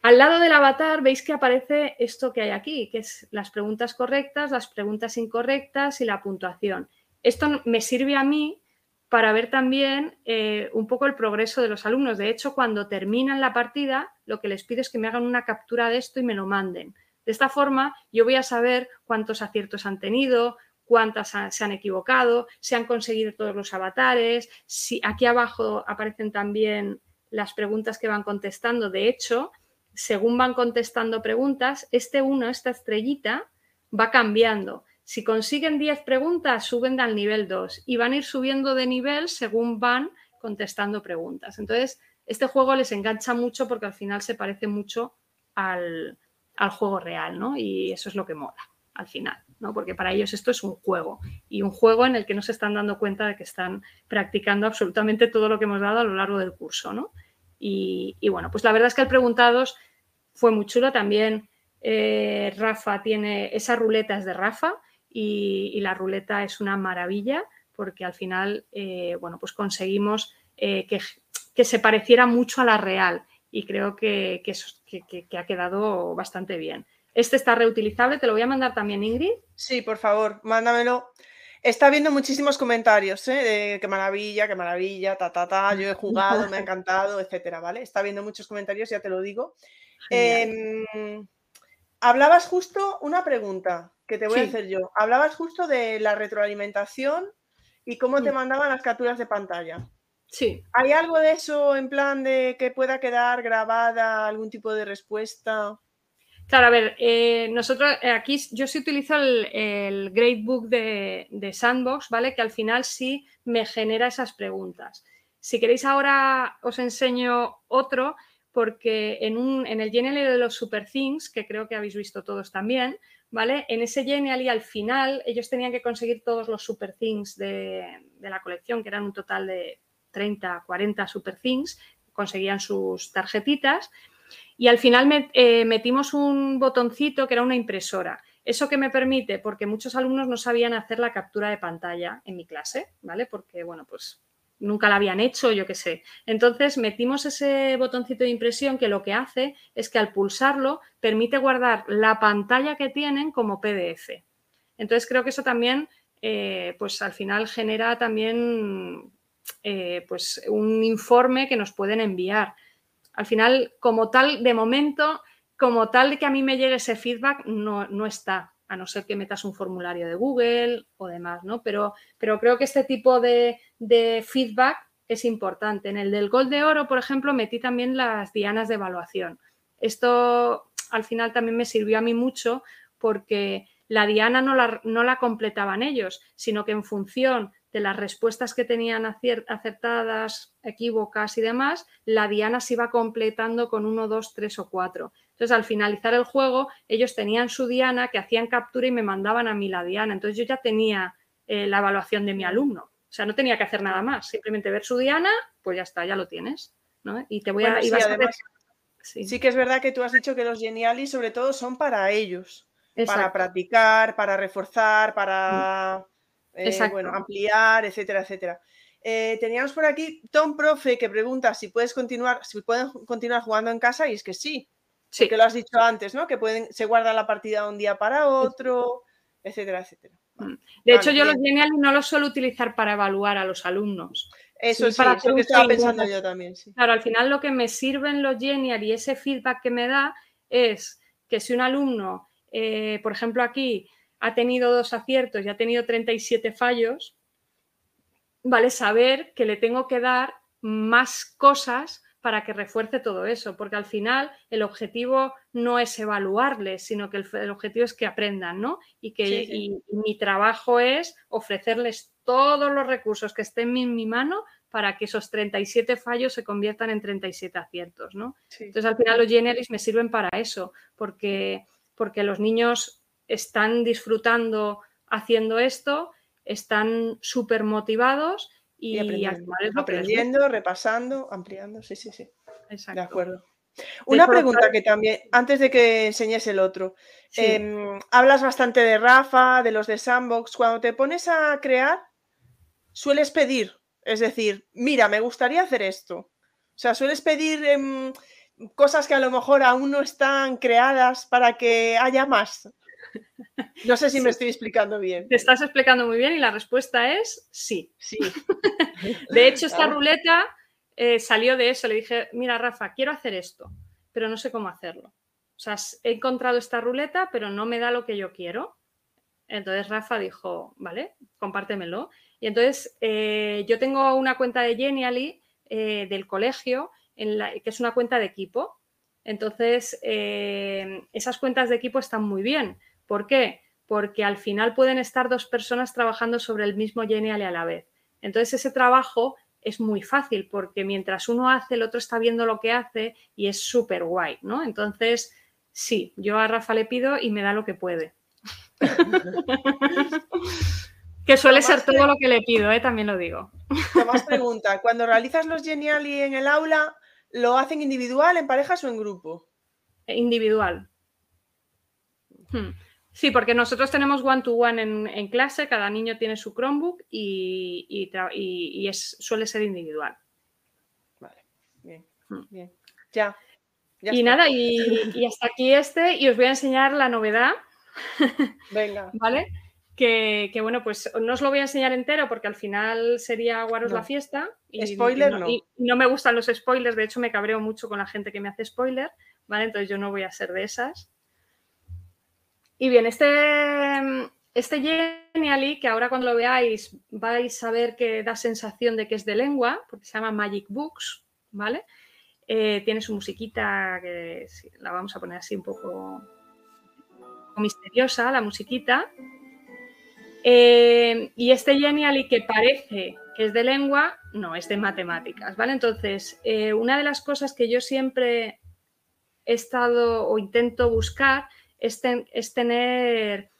Al lado del avatar veis que aparece esto que hay aquí, que es las preguntas correctas, las preguntas incorrectas y la puntuación. Esto me sirve a mí para ver también eh, un poco el progreso de los alumnos. De hecho, cuando terminan la partida, lo que les pido es que me hagan una captura de esto y me lo manden. De esta forma, yo voy a saber cuántos aciertos han tenido, cuántas se han equivocado, si han conseguido todos los avatares, si aquí abajo aparecen también las preguntas que van contestando. De hecho, según van contestando preguntas, este uno, esta estrellita, va cambiando. Si consiguen 10 preguntas, suben al nivel 2 y van a ir subiendo de nivel según van contestando preguntas. Entonces, este juego les engancha mucho porque al final se parece mucho al, juego real, ¿no? Y eso es lo que mola al final, ¿no? Porque para ellos esto es un juego y un juego en el que no se están dando cuenta de que están practicando absolutamente todo lo que hemos dado a lo largo del curso, ¿no? Y, bueno, pues la verdad es que el preguntados fue muy chulo también. Eh, Rafa tiene, esa ruleta es de Rafa, y, la ruleta es una maravilla porque al final, eh, bueno, pues conseguimos eh, que, se pareciera mucho a la real y creo que, que, ha quedado bastante bien. Este está reutilizable, te lo voy a mandar también, Ingrid. Sí, por favor, mándamelo. Está viendo muchísimos comentarios, ¿eh? De qué maravilla, qué maravilla, ta, ta, ta, yo he jugado, me ha encantado, etcétera, ¿vale? Está viendo muchos comentarios, ya te lo digo. Em, hablabas justo una pregunta que te voy a hacer yo. Hablabas justo de la retroalimentación y cómo te mandaban las capturas de pantalla. Sí. ¿Hay algo de eso en plan de que pueda quedar grabada algún tipo de respuesta? Claro, a ver, eh, nosotros eh, aquí yo sí utilizo el, Gradebook de, de, Sandbox, ¿vale? Que al final sí me genera esas preguntas. Si queréis ahora os enseño otro, porque en, un, en el Genial de los Super Things, que creo que habéis visto todos también, ¿vale? En ese Genially al final ellos tenían que conseguir todos los Super Things de, la colección, que eran un total de 30, 40 Super Things, conseguían sus tarjetitas y al final eh, metimos un botoncito que era una impresora. ¿Eso que me permite? Porque muchos alumnos no sabían hacer la captura de pantalla en mi clase, ¿vale? Porque, bueno, pues nunca la habían hecho, yo qué sé. Entonces metimos ese botoncito de impresión que lo que hace es que al pulsarlo permite guardar la pantalla que tienen como PDF. Entonces creo que eso también, eh, pues al final genera también eh, pues un informe que nos pueden enviar. Al final, como tal, de momento, como tal de que a mí me llegue ese feedback, no, no está a no ser que metas un formulario de Google o demás, ¿no? Pero, pero creo que este tipo de, feedback es importante. En el del Gol de Oro, por ejemplo, metí también las dianas de evaluación. Esto al final también me sirvió a mí mucho porque la diana no la, no la completaban ellos, sino que en función de las respuestas que tenían acertadas, equívocas y demás, la diana se iba completando con uno, dos, tres o cuatro. Entonces, al finalizar el juego, ellos tenían su diana que hacían captura y me mandaban a mí la diana. Entonces, yo ya tenía eh, la evaluación de mi alumno. O sea, no tenía que hacer nada más. Simplemente ver su diana, pues ya está, ya lo tienes. Y te voy a... Sí, sí. que es verdad que tú has dicho que los Geniali sobre todo son para ellos. Para practicar, para reforzar, para... Eh, bueno, ampliar, etcétera, etcétera. Eh, teníamos por aquí Tom Profe que pregunta si puedes continuar, si pueden continuar jugando en casa, y es que sí. Sí. Que lo has dicho antes, ¿no? Que pueden, se guarda la partida un día para otro, etcétera, etcétera. Mm. De hecho, yo los Genial no los suelo utilizar para evaluar a los alumnos. Eso sí, es lo que estaba pensando yo también. Claro, al final lo que me sirven los Genial y ese feedback que me da es que si un alumno eh, por ejemplo, aquí ha tenido dos aciertos y ha tenido 37 fallos, ¿vale? Saber que le tengo que dar más cosas para que refuerce todo eso, porque al final el objetivo no es evaluarles, sino que el, objetivo es que aprendan, ¿no? Y que mi trabajo es ofrecerles todos los recursos que estén en mi mano para que esos 37 fallos se conviertan en 37 aciertos, ¿no? Entonces, al final los Genialis me sirven para eso, porque, porque los niños están disfrutando haciendo esto, están súper motivados y, aprendiendo, repasando, ampliando, sí, sí, sí. Exacto. De acuerdo. Una pregunta que también, antes de que enseñes el otro, em, hablas bastante de Rafa, de los de Sandbox. Cuando te pones a crear, sueles pedir, es decir, mira, me gustaría hacer esto. O sea, sueles pedir em, cosas que a lo mejor aún no están creadas para que haya más. No sé si me estoy explicando bien. Te estás explicando muy bien y la respuesta es sí. Sí. de hecho, esta ruleta eh, salió de eso. Le dije, mira, Rafa, quiero hacer esto, pero no sé cómo hacerlo. O sea, he encontrado esta ruleta, pero no me da lo que yo quiero. Entonces Rafa dijo, vale, compártemelo. Y entonces eh, yo tengo una cuenta de Genially eh, del colegio, en la, que es una cuenta de equipo. Entonces, esas cuentas de equipo están muy bien ¿Por qué? Porque al final pueden estar dos personas trabajando sobre el mismo Genial a la vez. Entonces ese trabajo es muy fácil porque mientras uno hace, el otro está viendo lo que hace y es súper guay, ¿no? Entonces, sí, yo a Rafa le pido y me da lo que puede. que suele ser todo lo que le pido, ¿eh? también lo digo. Tomás pregunta, cuando realizas los Geniali en el aula, ¿lo hacen individual, en parejas o en grupo? Individual. Hmm. Sí, porque nosotros tenemos one-to-one en, clase, cada niño tiene su Chromebook y, es, suele ser individual. Vale, bien, mm. bien. Ya. y nada, y, hasta aquí este, y os voy a enseñar la novedad. Venga. ¿Vale? Que, bueno, pues no os lo voy a enseñar entero porque al final sería aguaros la fiesta. Y, Spoiler no. Y no me gustan los spoilers, de hecho me cabreo mucho con la gente que me hace spoiler, ¿vale? Entonces yo no voy a ser de esas. Y bien, este, este que ahora cuando lo veáis vais a ver que da sensación de que es de lengua, porque se llama Magic Books, ¿vale? Eh, tiene su musiquita que la vamos a poner así un poco misteriosa, la musiquita. Eh, y este Genially que parece que es de lengua, no, es de matemáticas, ¿vale? Entonces, eh, una de las cosas que yo siempre he estado o intento buscar es, tener,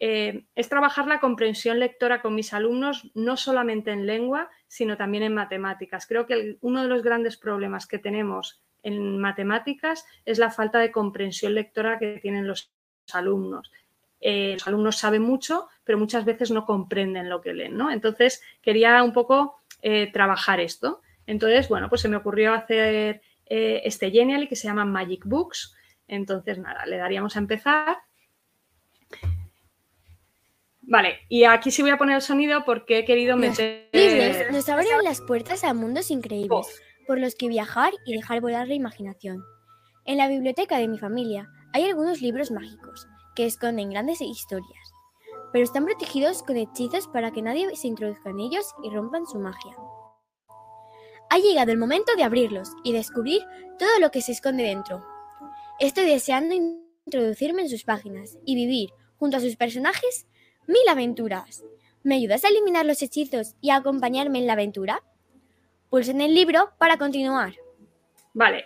eh, es trabajar la comprensión lectora con mis alumnos, no solamente en lengua, sino también en matemáticas. Creo que uno de los grandes problemas que tenemos en matemáticas es la falta de comprensión lectora que tienen los alumnos. Eh, los alumnos saben mucho, pero muchas veces no comprenden lo que leen, ¿no? Entonces, quería un poco eh, trabajar esto. Entonces, bueno, pues se me ocurrió hacer este Genial que se llama Magic Books, entonces, nada, le daríamos a empezar. Vale, y aquí sí voy a poner el sonido porque he querido meter... Los nos abren las puertas a mundos increíbles, por los que viajar y dejar volar la imaginación. En la biblioteca de mi familia hay algunos libros mágicos que esconden grandes historias, pero están protegidos con hechizos para que nadie se introduzca en ellos y rompan su magia. Ha llegado el momento de abrirlos y descubrir todo lo que se esconde dentro, Estoy deseando introducirme en sus páginas y vivir, junto a sus personajes, mil aventuras. ¿Me ayudas a eliminar los hechizos y a acompañarme en la aventura? Pulsen el libro para continuar. Vale.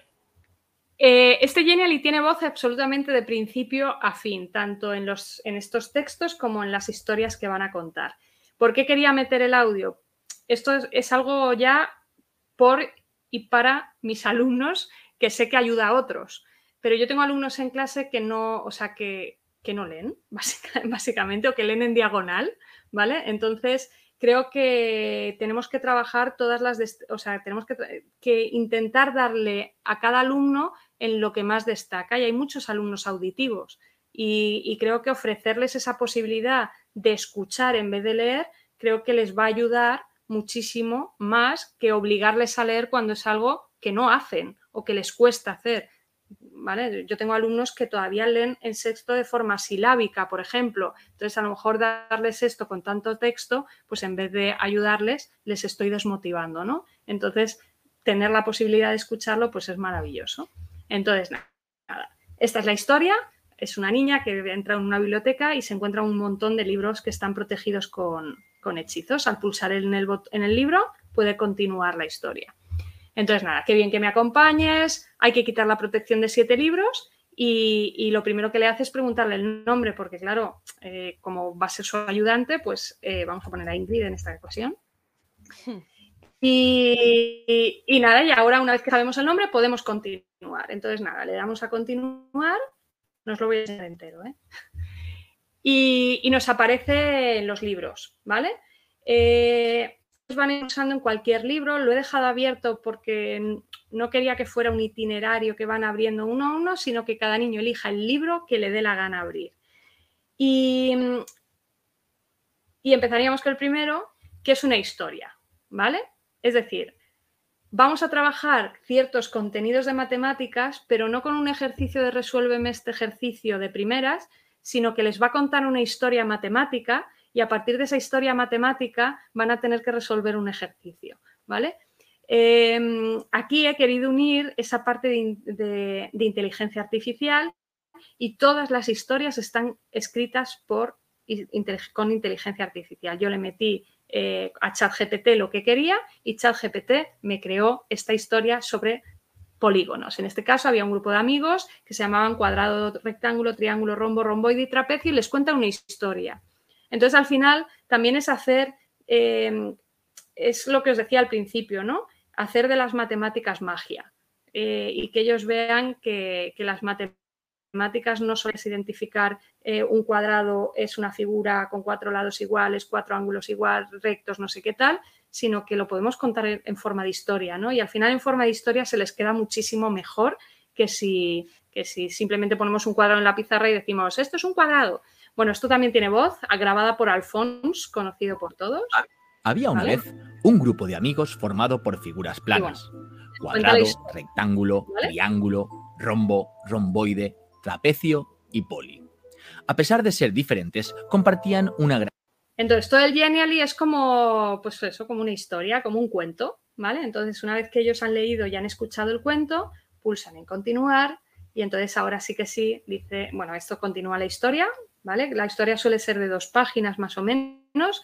Eh, este Genially tiene voz absolutamente de principio a fin, tanto en, los, en estos textos como en las historias que van a contar. ¿Por qué quería meter el audio? Esto es algo ya por y para mis alumnos que sé que ayuda a otros pero yo tengo alumnos en clase que no, o sea, que, no leen, básicamente, o que leen en diagonal, ¿vale? Entonces, creo que tenemos que trabajar todas las, o sea, tenemos que, intentar darle a cada alumno en lo que más destaca. Y hay muchos alumnos auditivos y, creo que ofrecerles esa posibilidad de escuchar en vez de leer, creo que les va a ayudar muchísimo más que obligarles a leer cuando es algo que no hacen o que les cuesta hacer. Yo tengo alumnos que todavía leen en sexto de forma silábica, por ejemplo. Entonces, a lo mejor darles esto con tanto texto, pues en vez de ayudarles, les estoy desmotivando, ¿no? Entonces, tener la posibilidad de escucharlo, pues es maravilloso. Entonces, nada, esta es la historia. Es una niña que entra en una biblioteca y se encuentra un montón de libros que están protegidos con, hechizos. Al pulsar en el libro, puede continuar la historia. Entonces, nada, qué bien que me acompañes, hay que quitar la protección de siete libros y, lo primero que le hace es preguntarle el nombre, porque claro, eh, como va a ser su ayudante, pues eh, vamos a poner a Ingrid en esta ecuación. Y, nada, y ahora una vez que sabemos el nombre podemos continuar. Entonces, nada, le damos a continuar, no os lo voy a enseñar entero, ¿eh? Y, nos aparece en los libros, ¿vale? Eh, van usando en cualquier libro. Lo he dejado abierto porque no quería que fuera un itinerario que van abriendo uno a uno, sino que cada niño elija el libro que le dé la gana abrir. Y, y empezaríamos con el primero, que es una historia, ¿vale? Es decir, vamos a trabajar ciertos contenidos de matemáticas, pero no con un ejercicio de resuélveme este ejercicio de primeras, sino que les va a contar una historia matemática y a partir de esa historia matemática van a tener que resolver un ejercicio, ¿vale? Em, aquí he querido unir esa parte de, inteligencia artificial y todas las historias están escritas por, con inteligencia artificial. Yo le metí eh, a ChatGPT lo que quería y ChatGPT me creó esta historia sobre polígonos. En este caso había un grupo de amigos que se llamaban cuadrado, rectángulo, triángulo, rombo, romboide y trapecio y les cuenta una historia. Entonces, al final, también es hacer, em, es lo que os decía al principio, ¿no? Hacer de las matemáticas magia eh, y que ellos vean que, las matemáticas no solo es identificar eh, un cuadrado es una figura con cuatro lados iguales, cuatro ángulos iguales, rectos, no sé qué tal, sino que lo podemos contar en, forma de historia, ¿no? Y al final en forma de historia se les queda muchísimo mejor que si, que si simplemente ponemos un cuadrado en la pizarra y decimos, esto es un cuadrado. Bueno, esto también tiene voz, grabada por Alphonse, conocido por todos. Había una vez un grupo de amigos formado por figuras planas. cuadrado, rectángulo, triángulo, rombo, romboide, trapecio y poli. A pesar de ser diferentes, compartían una gran... Entonces, todo el Genially es como, pues eso, como una historia, como un cuento, ¿vale? Entonces, una vez que ellos han leído y han escuchado el cuento, pulsan en continuar y entonces ahora sí que sí, dice, bueno, esto continúa la historia, ¿vale? La historia suele ser de dos páginas más o menos.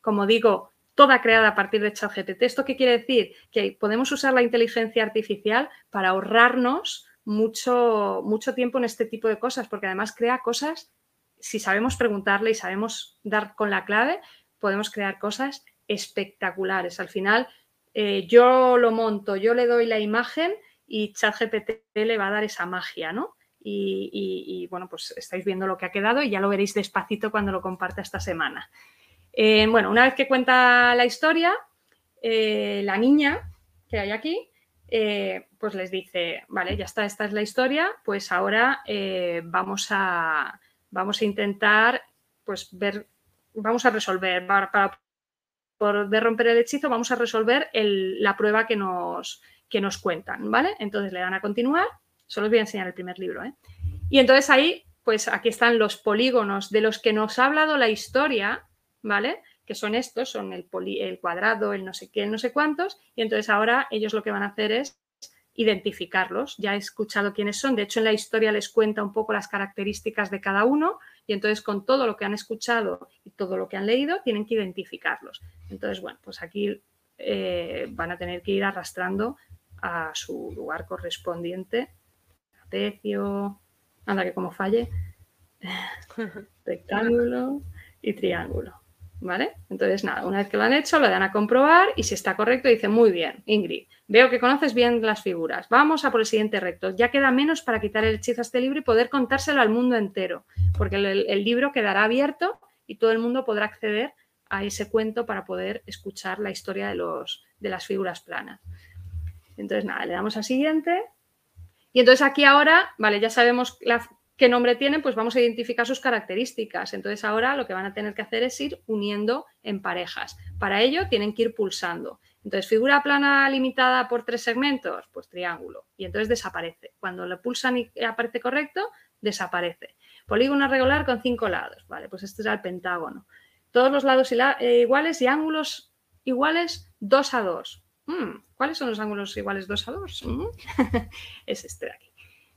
Como digo, toda creada a partir de ChatGPT. ¿Esto qué quiere decir? Que podemos usar la inteligencia artificial para ahorrarnos mucho, mucho tiempo en este tipo de cosas, porque además crea cosas, si sabemos preguntarle y sabemos dar con la clave, podemos crear cosas espectaculares. Al final, eh, yo lo monto, yo le doy la imagen y ChatGPT le va a dar esa magia, ¿no? Y, bueno, pues estáis viendo lo que ha quedado y ya lo veréis despacito cuando lo comparta esta semana. Eh, bueno, una vez que cuenta la historia, eh, la niña que hay aquí, eh, pues les dice, vale, ya está, esta es la historia, pues ahora vamos, a, vamos a intentar, pues ver, vamos a resolver, para, poder romper el hechizo, vamos a resolver la prueba que nos, que nos cuentan, ¿vale? Entonces le dan a continuar, solo os voy a enseñar el primer libro, ¿eh? Y entonces ahí, pues aquí están los polígonos de los que nos ha hablado la historia, ¿vale? Que son estos, son el, el cuadrado, el no sé qué, no sé cuántos, y entonces ahora ellos lo que van a hacer es identificarlos. Ya he escuchado quiénes son. De hecho, en la historia les cuenta un poco las características de cada uno y entonces con todo lo que han escuchado y todo lo que han leído tienen que identificarlos. Entonces, bueno, pues aquí eh, van a tener que ir arrastrando a su lugar correspondiente. Anda que como falle, rectángulo y triángulo. ¿Vale? Entonces, nada, una vez que lo han hecho, lo dan a comprobar y si está correcto, dice muy bien, Ingrid, veo que conoces bien las figuras. Vamos a por el siguiente recto. Ya queda menos para quitar el hechizo a este libro y poder contárselo al mundo entero, porque el libro quedará abierto y todo el mundo podrá acceder a ese cuento para poder escuchar la historia de, los, de las figuras planas. Entonces, nada, le damos a siguiente. Y entonces aquí ahora, vale, ya sabemos qué nombre tienen, pues vamos a identificar sus características. Entonces ahora lo que van a tener que hacer es ir uniendo en parejas. Para ello tienen que ir pulsando. Entonces, figura plana limitada por tres segmentos, pues triángulo. Y entonces desaparece. Cuando le pulsan y aparece correcto, desaparece. Polígono regular con cinco lados. Vale, pues este es el pentágono. Todos los lados eh, iguales y ángulos iguales 2 a 2. Mm, ¿Cuáles son los ángulos iguales 2 a 2? Mm. es este de aquí.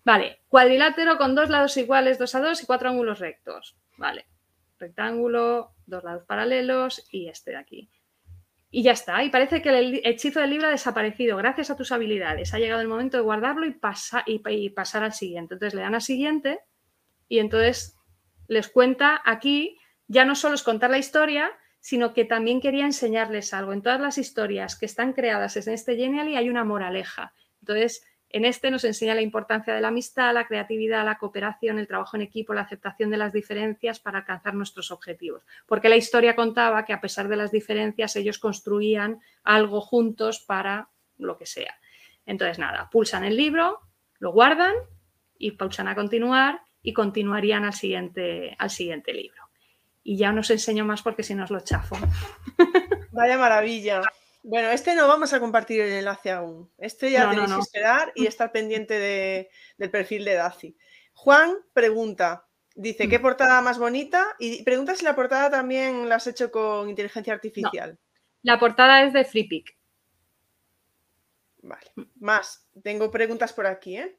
Vale, cuadrilátero con dos lados iguales 2 a 2 y cuatro ángulos rectos. Vale, rectángulo, dos lados paralelos y este de aquí. Y ya está. Y parece que el hechizo del libro ha desaparecido gracias a tus habilidades. Ha llegado el momento de guardarlo y, y pasar al siguiente. Entonces le dan a siguiente y entonces les cuenta aquí, ya no solo es contar la historia, sino que también quería enseñarles algo. En todas las historias que están creadas en este Genially hay una moraleja. Entonces, en este nos enseña la importancia de la amistad, la creatividad, la cooperación, el trabajo en equipo, la aceptación de las diferencias para alcanzar nuestros objetivos. Porque la historia contaba que a pesar de las diferencias ellos construían algo juntos para lo que sea. Entonces, nada, pulsan el libro, lo guardan y pulsan a continuar y continuarían al siguiente, al siguiente libro. Y ya no os enseño más porque si no os lo chafo. Vaya maravilla. Bueno, este no vamos a compartir el enlace aún. Este ya tenéis que esperar y estar pendiente del perfil de Daci. Juan pregunta, dice, ¿qué mm. portada más bonita? Y pregunta si la portada también la has hecho con inteligencia artificial. La portada es de FreePic. Vale, más. Tengo preguntas por aquí, ¿eh?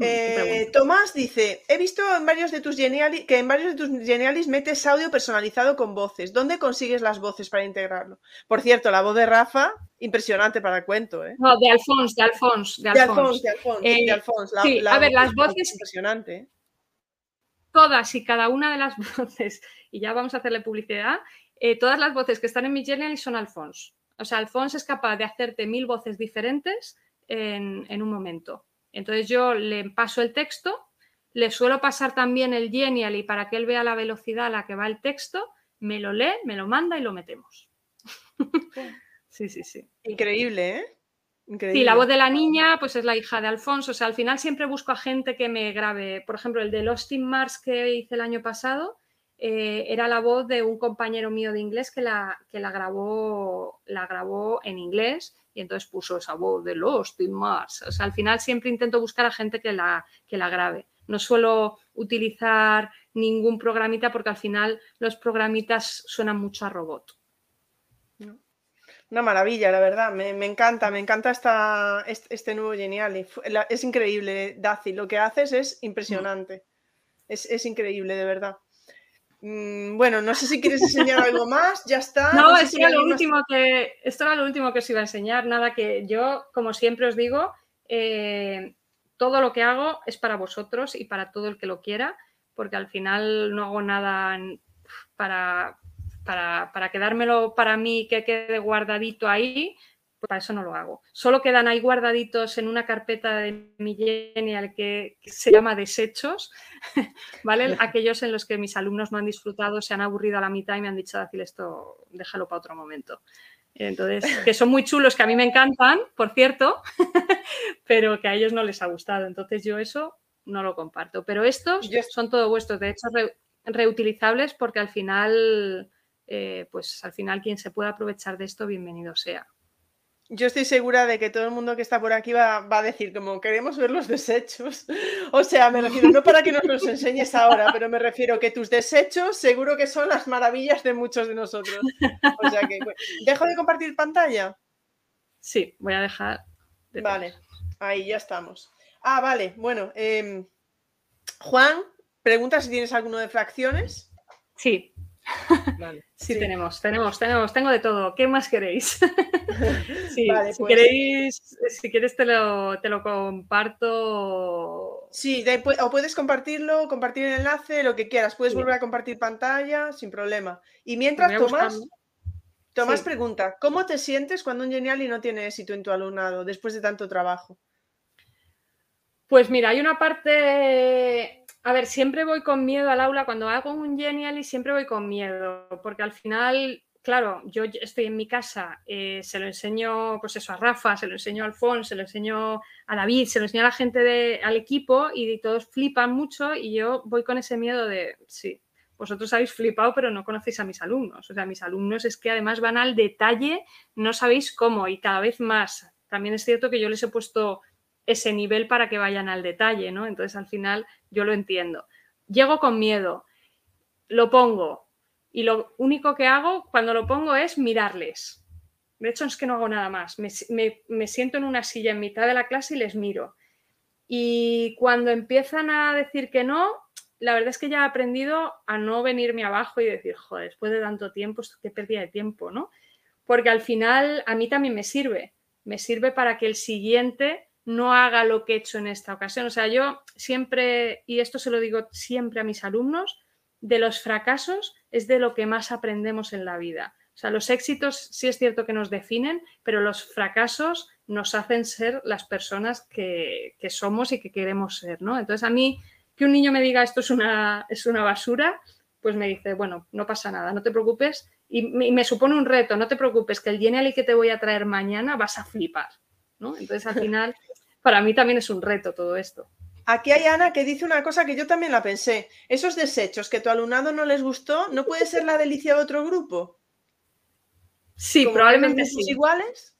Eh, Tomás dice, he visto en varios de tus geniali que en varios de tus genialis metes audio personalizado con voces. ¿Dónde consigues las voces para integrarlo? Por cierto, la voz de Rafa, impresionante para el cuento, ¿eh? No, de Alfonso, de Alfonso. De Alfonso, de Alfonso, eh, sí, a ver, las voces... Impresionante. ¿eh? Todas y cada una de las voces, y ya vamos a hacerle publicidad, todas las voces que están en mi genialis son Alfonso. O sea, Alfonso es capaz de hacerte mil voces diferentes en un momento. Entonces yo le paso el texto, le suelo pasar también el Genially para que él vea la velocidad a la que va el texto, me lo lee, me lo manda y lo metemos. sí, sí, sí. Increíble, ¿eh? Sí, la voz de la niña, pues es la hija de Alfonso. O sea, al final siempre busco a gente que me grabe. Por ejemplo, el de Lost in Mars que hice el año pasado eh, era la voz de un compañero mío de inglés que la, que la grabó, la grabó en inglés y entonces puso esa voz de Lost in Mars. O sea, al final siempre intento buscar a gente que la, que la grabe. No suelo utilizar ningún programita porque al final los programitas suenan mucho a robot. Una maravilla, la verdad. Me, encanta, me encanta esta, este, nuevo Genial. Es increíble, Daci. Lo que haces es impresionante. Es, es increíble, de verdad. Mm, bueno, no sé si quieres enseñar algo más, ya está. No, esto, era lo último que, esto era lo último que os iba a enseñar. Nada que yo, como siempre os digo, eh, todo lo que hago es para vosotros y para todo el que lo quiera, porque al final no hago nada para, para, para quedármelo para mí que quede guardadito ahí, pues para eso no lo hago. Solo quedan ahí guardaditos en una carpeta de mi Genial que, se llama desechos, ¿vale? Aquellos en los que mis alumnos no han disfrutado, se han aburrido a la mitad y me han dicho, esto déjalo para otro momento. Entonces, que son muy chulos, que a mí me encantan, por cierto, pero que a ellos no les ha gustado. Entonces, yo eso no lo comparto. Pero estos son todos vuestros, de hecho, reutilizables porque al final, eh, pues al final quien se pueda aprovechar de esto, bienvenido sea. Yo estoy segura de que todo el mundo que está por aquí va, a decir como queremos ver los desechos. O sea, me refiero, no para que nos los enseñes ahora, pero me refiero que tus desechos seguro que son las maravillas de muchos de nosotros. O sea que, ¿dejo de compartir pantalla? Sí, voy a dejar. vale, ahí ya estamos. Ah, vale, bueno. Em, Juan, pregunta si tienes alguno de fracciones. Sí, sí, tenemos, tenemos, tenemos, tengo de todo. ¿Qué más queréis? sí, si pues queréis, si quieres te lo, te lo comparto. Sí, o puedes compartirlo, compartir el enlace, lo que quieras. Puedes volver a compartir pantalla sin problema. Y mientras Tomás, Tomás pregunta, ¿cómo te sientes cuando un genial y no tiene éxito en tu alumnado después de tanto trabajo? Pues mira, hay una parte a ver, siempre voy con miedo al aula cuando hago un genial y siempre voy con miedo, porque al final, claro, yo estoy en mi casa, eh, se lo enseño, pues eso, a Rafa, se lo enseño a Alfonso, se lo enseño a David, se lo enseño a la gente de, al equipo y todos flipan mucho y yo voy con ese miedo de, sí, vosotros habéis flipado, pero no conocéis a mis alumnos. O sea, mis alumnos es que además van al detalle, no sabéis cómo y cada vez más. También es cierto que yo les he puesto ese nivel para que vayan al detalle, ¿no? Entonces al final yo lo entiendo. Llego con miedo, lo pongo y lo único que hago cuando lo pongo es mirarles. De hecho es que no hago nada más. Me, siento en una silla en mitad de la clase y les miro. Y cuando empiezan a decir que no, la verdad es que ya he aprendido a no venirme abajo y decir, joder, después de tanto tiempo, qué pérdida de tiempo, ¿no? Porque al final a mí también me sirve, me sirve para que el siguiente no haga lo que he hecho en esta ocasión. O sea, yo siempre, y esto se lo digo siempre a mis alumnos, de los fracasos es de lo que más aprendemos en la vida. O sea, los éxitos sí es cierto que nos definen, pero los fracasos nos hacen ser las personas que, somos y que queremos ser, ¿no? Entonces, a mí que un niño me diga esto es una, es una basura, pues me dice, bueno, no pasa nada, no te preocupes. Y me, supone un reto, no te preocupes, que el Genially que te voy a traer mañana vas a flipar. ¿no? Entonces, al final, para mí también es un reto todo esto. Aquí hay Ana que dice una cosa que yo también la pensé. Esos desechos que tu alumnado no les gustó, ¿no puede ser la delicia de otro grupo? Sí, probablemente sí. iguales?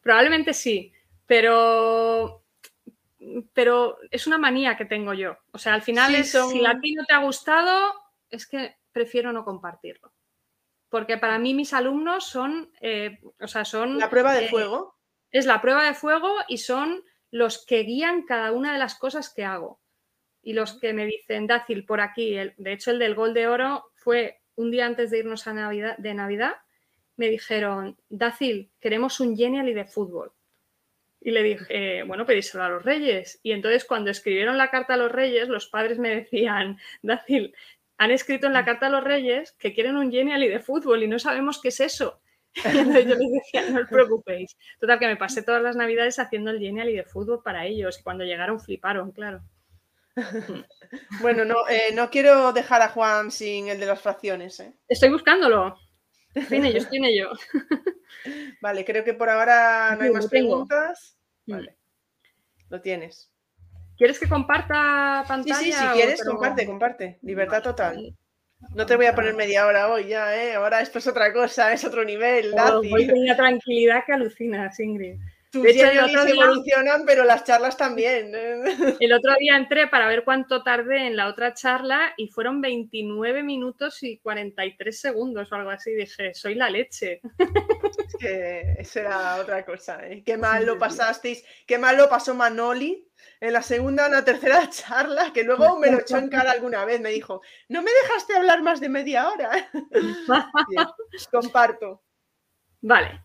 Probablemente sí, pero pero es una manía que tengo yo. O sea, al final es, si a ti no te ha gustado, es que prefiero no compartirlo. Porque para mí mis alumnos son, eh, o sea, son... La prueba de eh, fuego. Es la prueba de fuego y son los que guían cada una de las cosas que hago. Y los que me dicen, Dácil, por aquí, de hecho el del gol de oro fue un día antes de irnos a Navidad, de Navidad, me dijeron, Dácil, queremos un genial y de fútbol. Y le dije, bueno, pedíselo a los reyes. Y entonces cuando escribieron la carta a los reyes, los padres me decían, Dacil, han escrito en la carta a los reyes que quieren un genial y de fútbol y no sabemos qué es eso. Y entonces yo les decía, no os preocupéis. Total, que me pasé todas las navidades haciendo el genial y de fútbol para ellos. Y cuando llegaron fliparon, claro. Bueno, no, eh, no quiero dejar a Juan sin el de las fracciones. ¿eh? Estoy buscándolo. Estoy en ello, estoy en ello. Vale, creo que por ahora no hay más preguntas. Vale. Lo tienes. ¿Quieres que comparta pantalla? Sí, sí, si quieres, comparte, comparte. Libertad total. No te voy a poner media hora hoy ya, ¿eh? Ahora esto es otra cosa, es otro nivel. Oh, voy con una tranquilidad que alucina, Ingrid. Tus de evolucionan, pero las charlas también. ¿eh? El otro día entré para ver cuánto tardé en la otra charla y fueron 29 minutos y 43 segundos o algo así. Dije, soy la leche. Es que eso era otra cosa. ¿eh? Qué mal lo pasasteis, qué mal lo pasó Manoli en la segunda o la tercera charla, que luego me lo echó en cara alguna vez. Me dijo, no me dejaste hablar más de media hora. comparto. Vale.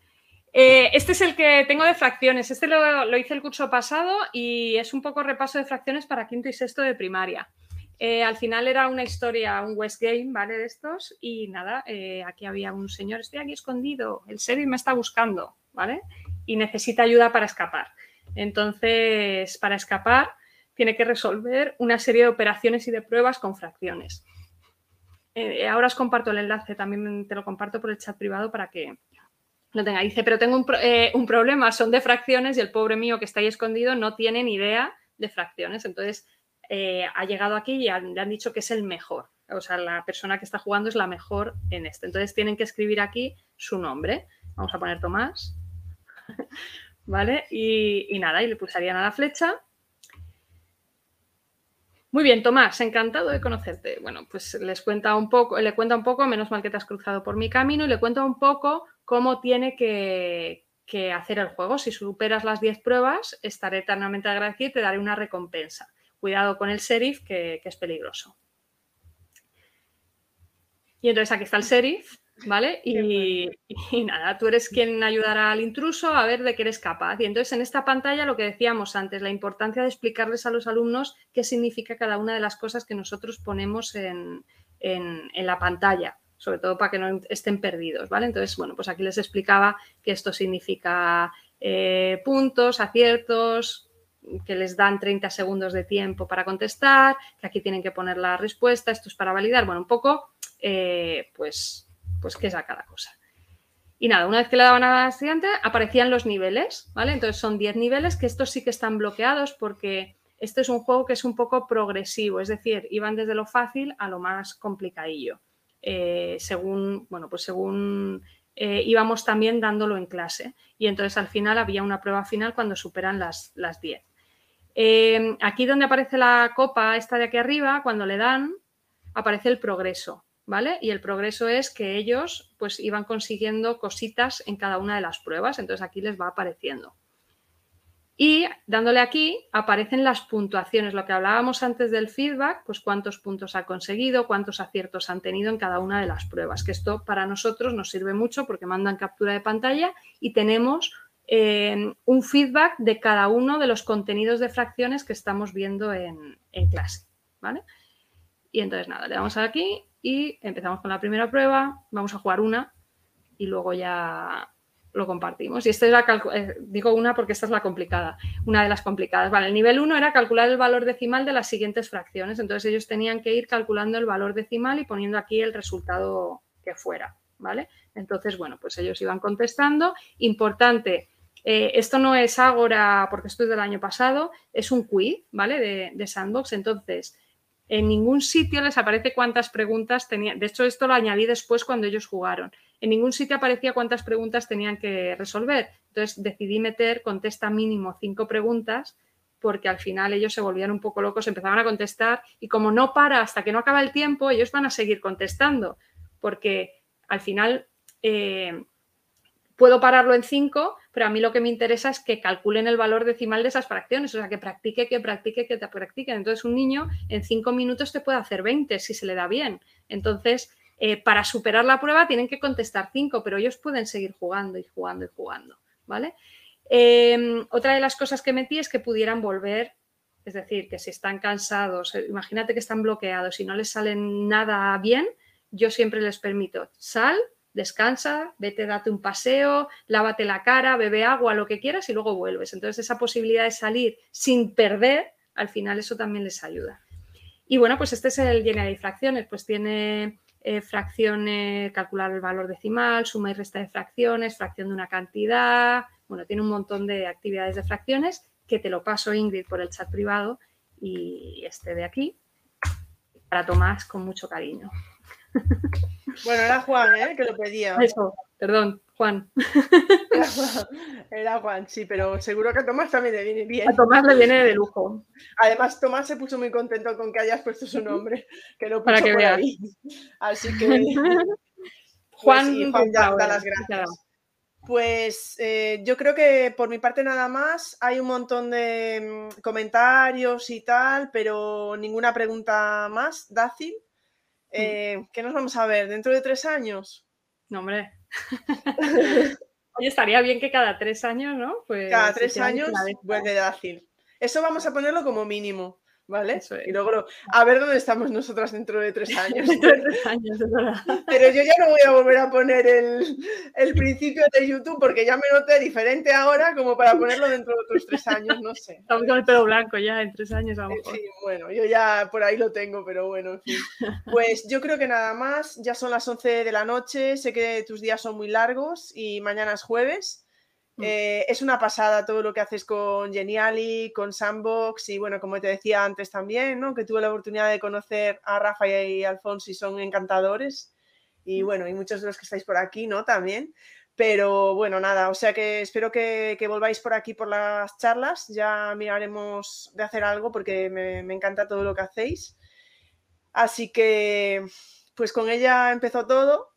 Eh, este es el que tengo de fracciones. Este lo, hice el curso pasado y es un poco repaso de fracciones para quinto y sexto de primaria. Eh, al final era una historia, un West Game, ¿vale? De estos. Y nada, eh, aquí había un señor, estoy aquí escondido, el serio me está buscando, ¿vale? Y necesita ayuda para escapar. Entonces, para escapar, tiene que resolver una serie de operaciones y de pruebas con fracciones. ahora os comparto el enlace, también te lo comparto por el chat privado para que, no tenga. Dice, pero tengo eh, un, problema, son de fracciones y el pobre mío que está ahí escondido no tiene ni idea de fracciones. Entonces, eh, ha llegado aquí y le han dicho que es el mejor. O sea, la persona que está jugando es la mejor en esto. Entonces, tienen que escribir aquí su nombre. Vamos a poner Tomás. ¿Vale? Y, y nada, y le pulsarían a la flecha muy bien, Tomás, encantado de conocerte. Bueno, pues les cuenta un poco, le cuenta un poco, menos mal que te has cruzado por mi camino, y le cuenta un poco cómo tiene que, hacer el juego. Si superas las 10 pruebas, estaré eternamente agradecido y te daré una recompensa. Cuidado con el sheriff, que, que es peligroso. Y entonces aquí está el sheriff ¿vale? Y, nada, tú eres quien ayudará al intruso a ver de qué eres capaz. Y entonces en esta pantalla lo que decíamos antes, la importancia de explicarles a los alumnos qué significa cada una de las cosas que nosotros ponemos en, la pantalla, sobre todo para que no estén perdidos, ¿vale? Entonces, bueno, pues aquí les explicaba que esto significa eh, puntos, aciertos, que les dan 30 segundos de tiempo para contestar, que aquí tienen que poner la respuesta, esto es para validar, bueno, un poco, eh, pues pues qué es a cada cosa. Y nada, una vez que le daban a la aparecían los niveles, ¿vale? Entonces son 10 niveles que estos sí que están bloqueados porque Este es un juego que es un poco progresivo, es decir, iban desde lo fácil a lo más complicadillo, eh, según, bueno, pues según eh, íbamos también dándolo en clase. Y entonces al final había una prueba final cuando superan las, las 10. Eh, aquí donde aparece la copa, esta de aquí arriba, cuando le dan, aparece el progreso, ¿vale? Y el progreso es que ellos pues iban consiguiendo cositas en cada una de las pruebas, entonces aquí les va apareciendo. Y dándole aquí aparecen las puntuaciones, lo que hablábamos antes del feedback, pues cuántos puntos ha conseguido, cuántos aciertos han tenido en cada una de las pruebas, que esto para nosotros nos sirve mucho porque mandan captura de pantalla y tenemos eh, un feedback de cada uno de los contenidos de fracciones que estamos viendo en, clase. ¿vale? Y entonces nada, le damos aquí y empezamos con la primera prueba, vamos a jugar una y luego ya lo compartimos. Y esta es la eh, digo una porque esta es la complicada, una de las complicadas. Vale, el nivel 1 era calcular el valor decimal de las siguientes fracciones. Entonces ellos tenían que ir calculando el valor decimal y poniendo aquí el resultado que fuera, ¿vale? Entonces, bueno, pues ellos iban contestando. Importante, eh, esto no es Ágora porque esto es del año pasado, es un quiz, ¿vale? De Sandbox. Entonces, en ningún sitio les aparece cuántas preguntas tenían. De hecho, esto lo añadí después cuando ellos jugaron en ningún sitio aparecía cuántas preguntas tenían que resolver. Entonces decidí meter contesta mínimo cinco preguntas porque al final ellos se volvían un poco locos, empezaban a contestar y como no para hasta que no acaba el tiempo, ellos van a seguir contestando porque al final eh, puedo pararlo en cinco, pero a mí lo que me interesa es que calculen el valor decimal de esas fracciones, o sea, que practique, que practique, que te practique. Entonces un niño en cinco minutos te puede hacer 20 si se le da bien. Entonces eh, para superar la prueba tienen que contestar cinco, pero ellos pueden seguir jugando y jugando y jugando, ¿vale? Em, otra de las cosas que metí es que pudieran volver, es decir, que si están cansados, eh, imagínate que están bloqueados y no les sale nada bien, yo siempre les permito, sal, descansa, vete, date un paseo, lávate la cara, bebe agua, lo que quieras y luego vuelves. Entonces esa posibilidad de salir sin perder, al final eso también les ayuda. Y bueno, pues este es el lleno de fracciones, pues tiene eh, fracciones, calcular el valor decimal, suma y resta de fracciones, fracción de una cantidad. Bueno, tiene un montón de actividades de fracciones que te lo paso, Ingrid, por el chat privado y este de aquí para Tomás con mucho cariño. Bueno, era Juan, ¿eh? Que lo pedía. Eso, perdón. Juan. Era Juan, sí, pero seguro que a Tomás también le viene bien. A Tomás le viene de lujo. Además, Tomás se puso muy contento con que hayas puesto su nombre, que lo puso Para que por ahí. Así que. Juan, pues Juan da, da, las gracias. Pues eh, yo creo que por mi parte nada más. Hay un montón de mm, comentarios y tal, pero ninguna pregunta más. Dácil. Eh, ¿Qué nos vamos a ver? ¿Dentro de tres años? No, hombre. Oye, estaría bien que cada tres años, ¿no? Pues, cada tres años vuelve Dácil. Eso vamos a ponerlo como mínimo. ¿Vale? Y luego a ver dónde estamos nosotras dentro de tres años. Pero yo ya no voy a volver a poner el, principio de YouTube porque ya me noté diferente ahora como para ponerlo dentro de otros tres años, no sé. Estamos con el pelo blanco ya en tres años a lo Sí, bueno, yo ya por ahí lo tengo, pero bueno, en fin. Pues yo creo que nada más, ya son las 11 de la noche, sé que tus días son muy largos y mañana es jueves. Mm. Eh, es una pasada todo lo que haces con Geniali, con Sandbox y bueno, como te decía antes también, ¿no? que tuve la oportunidad de conocer a Rafa y a Alfonso y son encantadores. Y mm. bueno, y muchos de los que estáis por aquí, ¿no? También. Pero bueno, nada, o sea que espero que, volváis por aquí por las charlas. Ya miraremos de hacer algo porque me, me encanta todo lo que hacéis. Así que, pues con ella empezó todo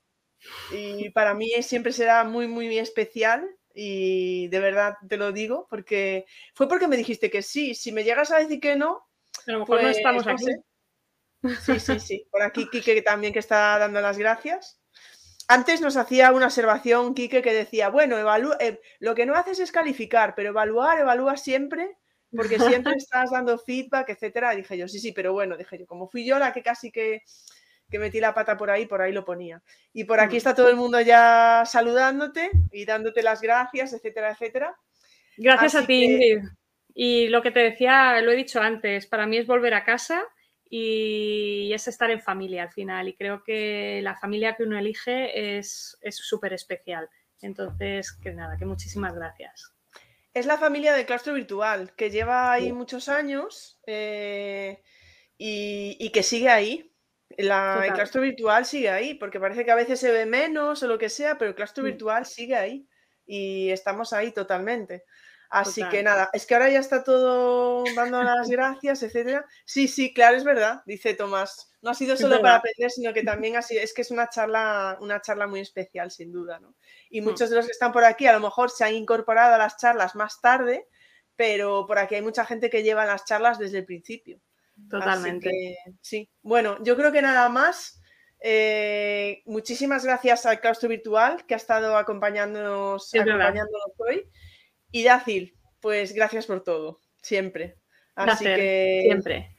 y para mí siempre será muy, muy especial y de verdad te lo digo porque fue porque me dijiste que sí. Si me llegas a decir que no, a lo mejor no pues, estamos aquí. Sí, sí, sí. Por aquí Quique también que está dando las gracias. Antes nos hacía una observación Quique que decía, bueno, eh, lo que no haces es calificar, pero evaluar, evalúa siempre, porque siempre estás dando feedback, etcétera. dije yo, sí, sí, pero bueno, dije yo, como fui yo la que casi que que metí la pata por ahí, por ahí lo ponía. Y por aquí está todo el mundo ya saludándote y dándote las gracias, etcétera, etcétera. Gracias a ti, Ingrid. Y lo que te decía, lo he dicho antes, para mí es volver a casa y es estar en familia al final. Y creo que la familia que uno elige es súper especial. Entonces, que nada, que muchísimas gracias. Es la familia del claustro virtual, que lleva ahí muchos años eh, y, que sigue ahí. La, el claustro virtual sigue ahí, porque parece que a veces se ve menos o lo que sea, pero el claustro mm. virtual sigue ahí y estamos ahí totalmente. Así que nada, es que ahora ya está todo dando las gracias, etcétera. Sí, sí, claro, es verdad, dice Tomás. No ha sido solo para aprender, sino que también sido, es que es una charla, una charla muy especial, sin duda, ¿no? Y hmm. muchos de los que están por aquí a lo mejor se han incorporado a las charlas más tarde, pero por aquí hay mucha gente que lleva las charlas desde el principio. Totalmente. sí. Bueno, yo creo que nada más. Eh, muchísimas gracias al claustro virtual que ha estado acompañándonos, acompañándonos hoy. Y Dacil, pues gracias por todo, siempre. Así que siempre.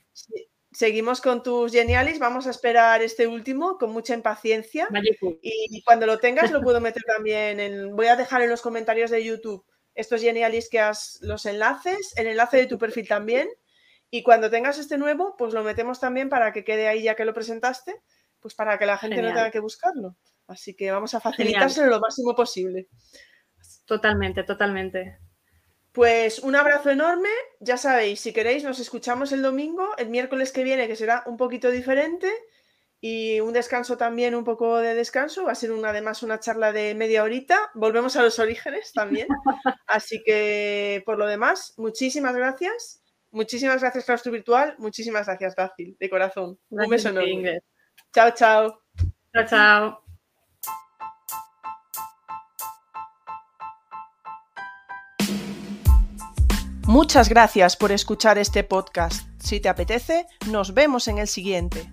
Seguimos con tus genialis, vamos a esperar este último con mucha impaciencia. Y cuando lo tengas lo puedo meter también en... Voy a dejar en los comentarios de YouTube estos genialis que has los enlaces, el enlace de tu perfil también. Y cuando tengas este nuevo, pues lo metemos también para que quede ahí ya que lo presentaste, pues para que la gente no tenga que buscarlo. Así que vamos a facilitárselo lo máximo posible. Totalmente, totalmente. Pues un abrazo enorme, ya sabéis, si queréis nos escuchamos el domingo, el miércoles que viene que será un poquito diferente. Y un descanso también, un poco de descanso, va a ser una, además una charla de media horita, volvemos a los orígenes también, así que por lo demás, muchísimas gracias, muchísimas gracias Claustro Virtual, muchísimas gracias Dacil, de corazón, un beso enorme. Chao, chao. Chao, chao. Muchas gracias por escuchar este podcast. Si te apetece, nos vemos en el siguiente.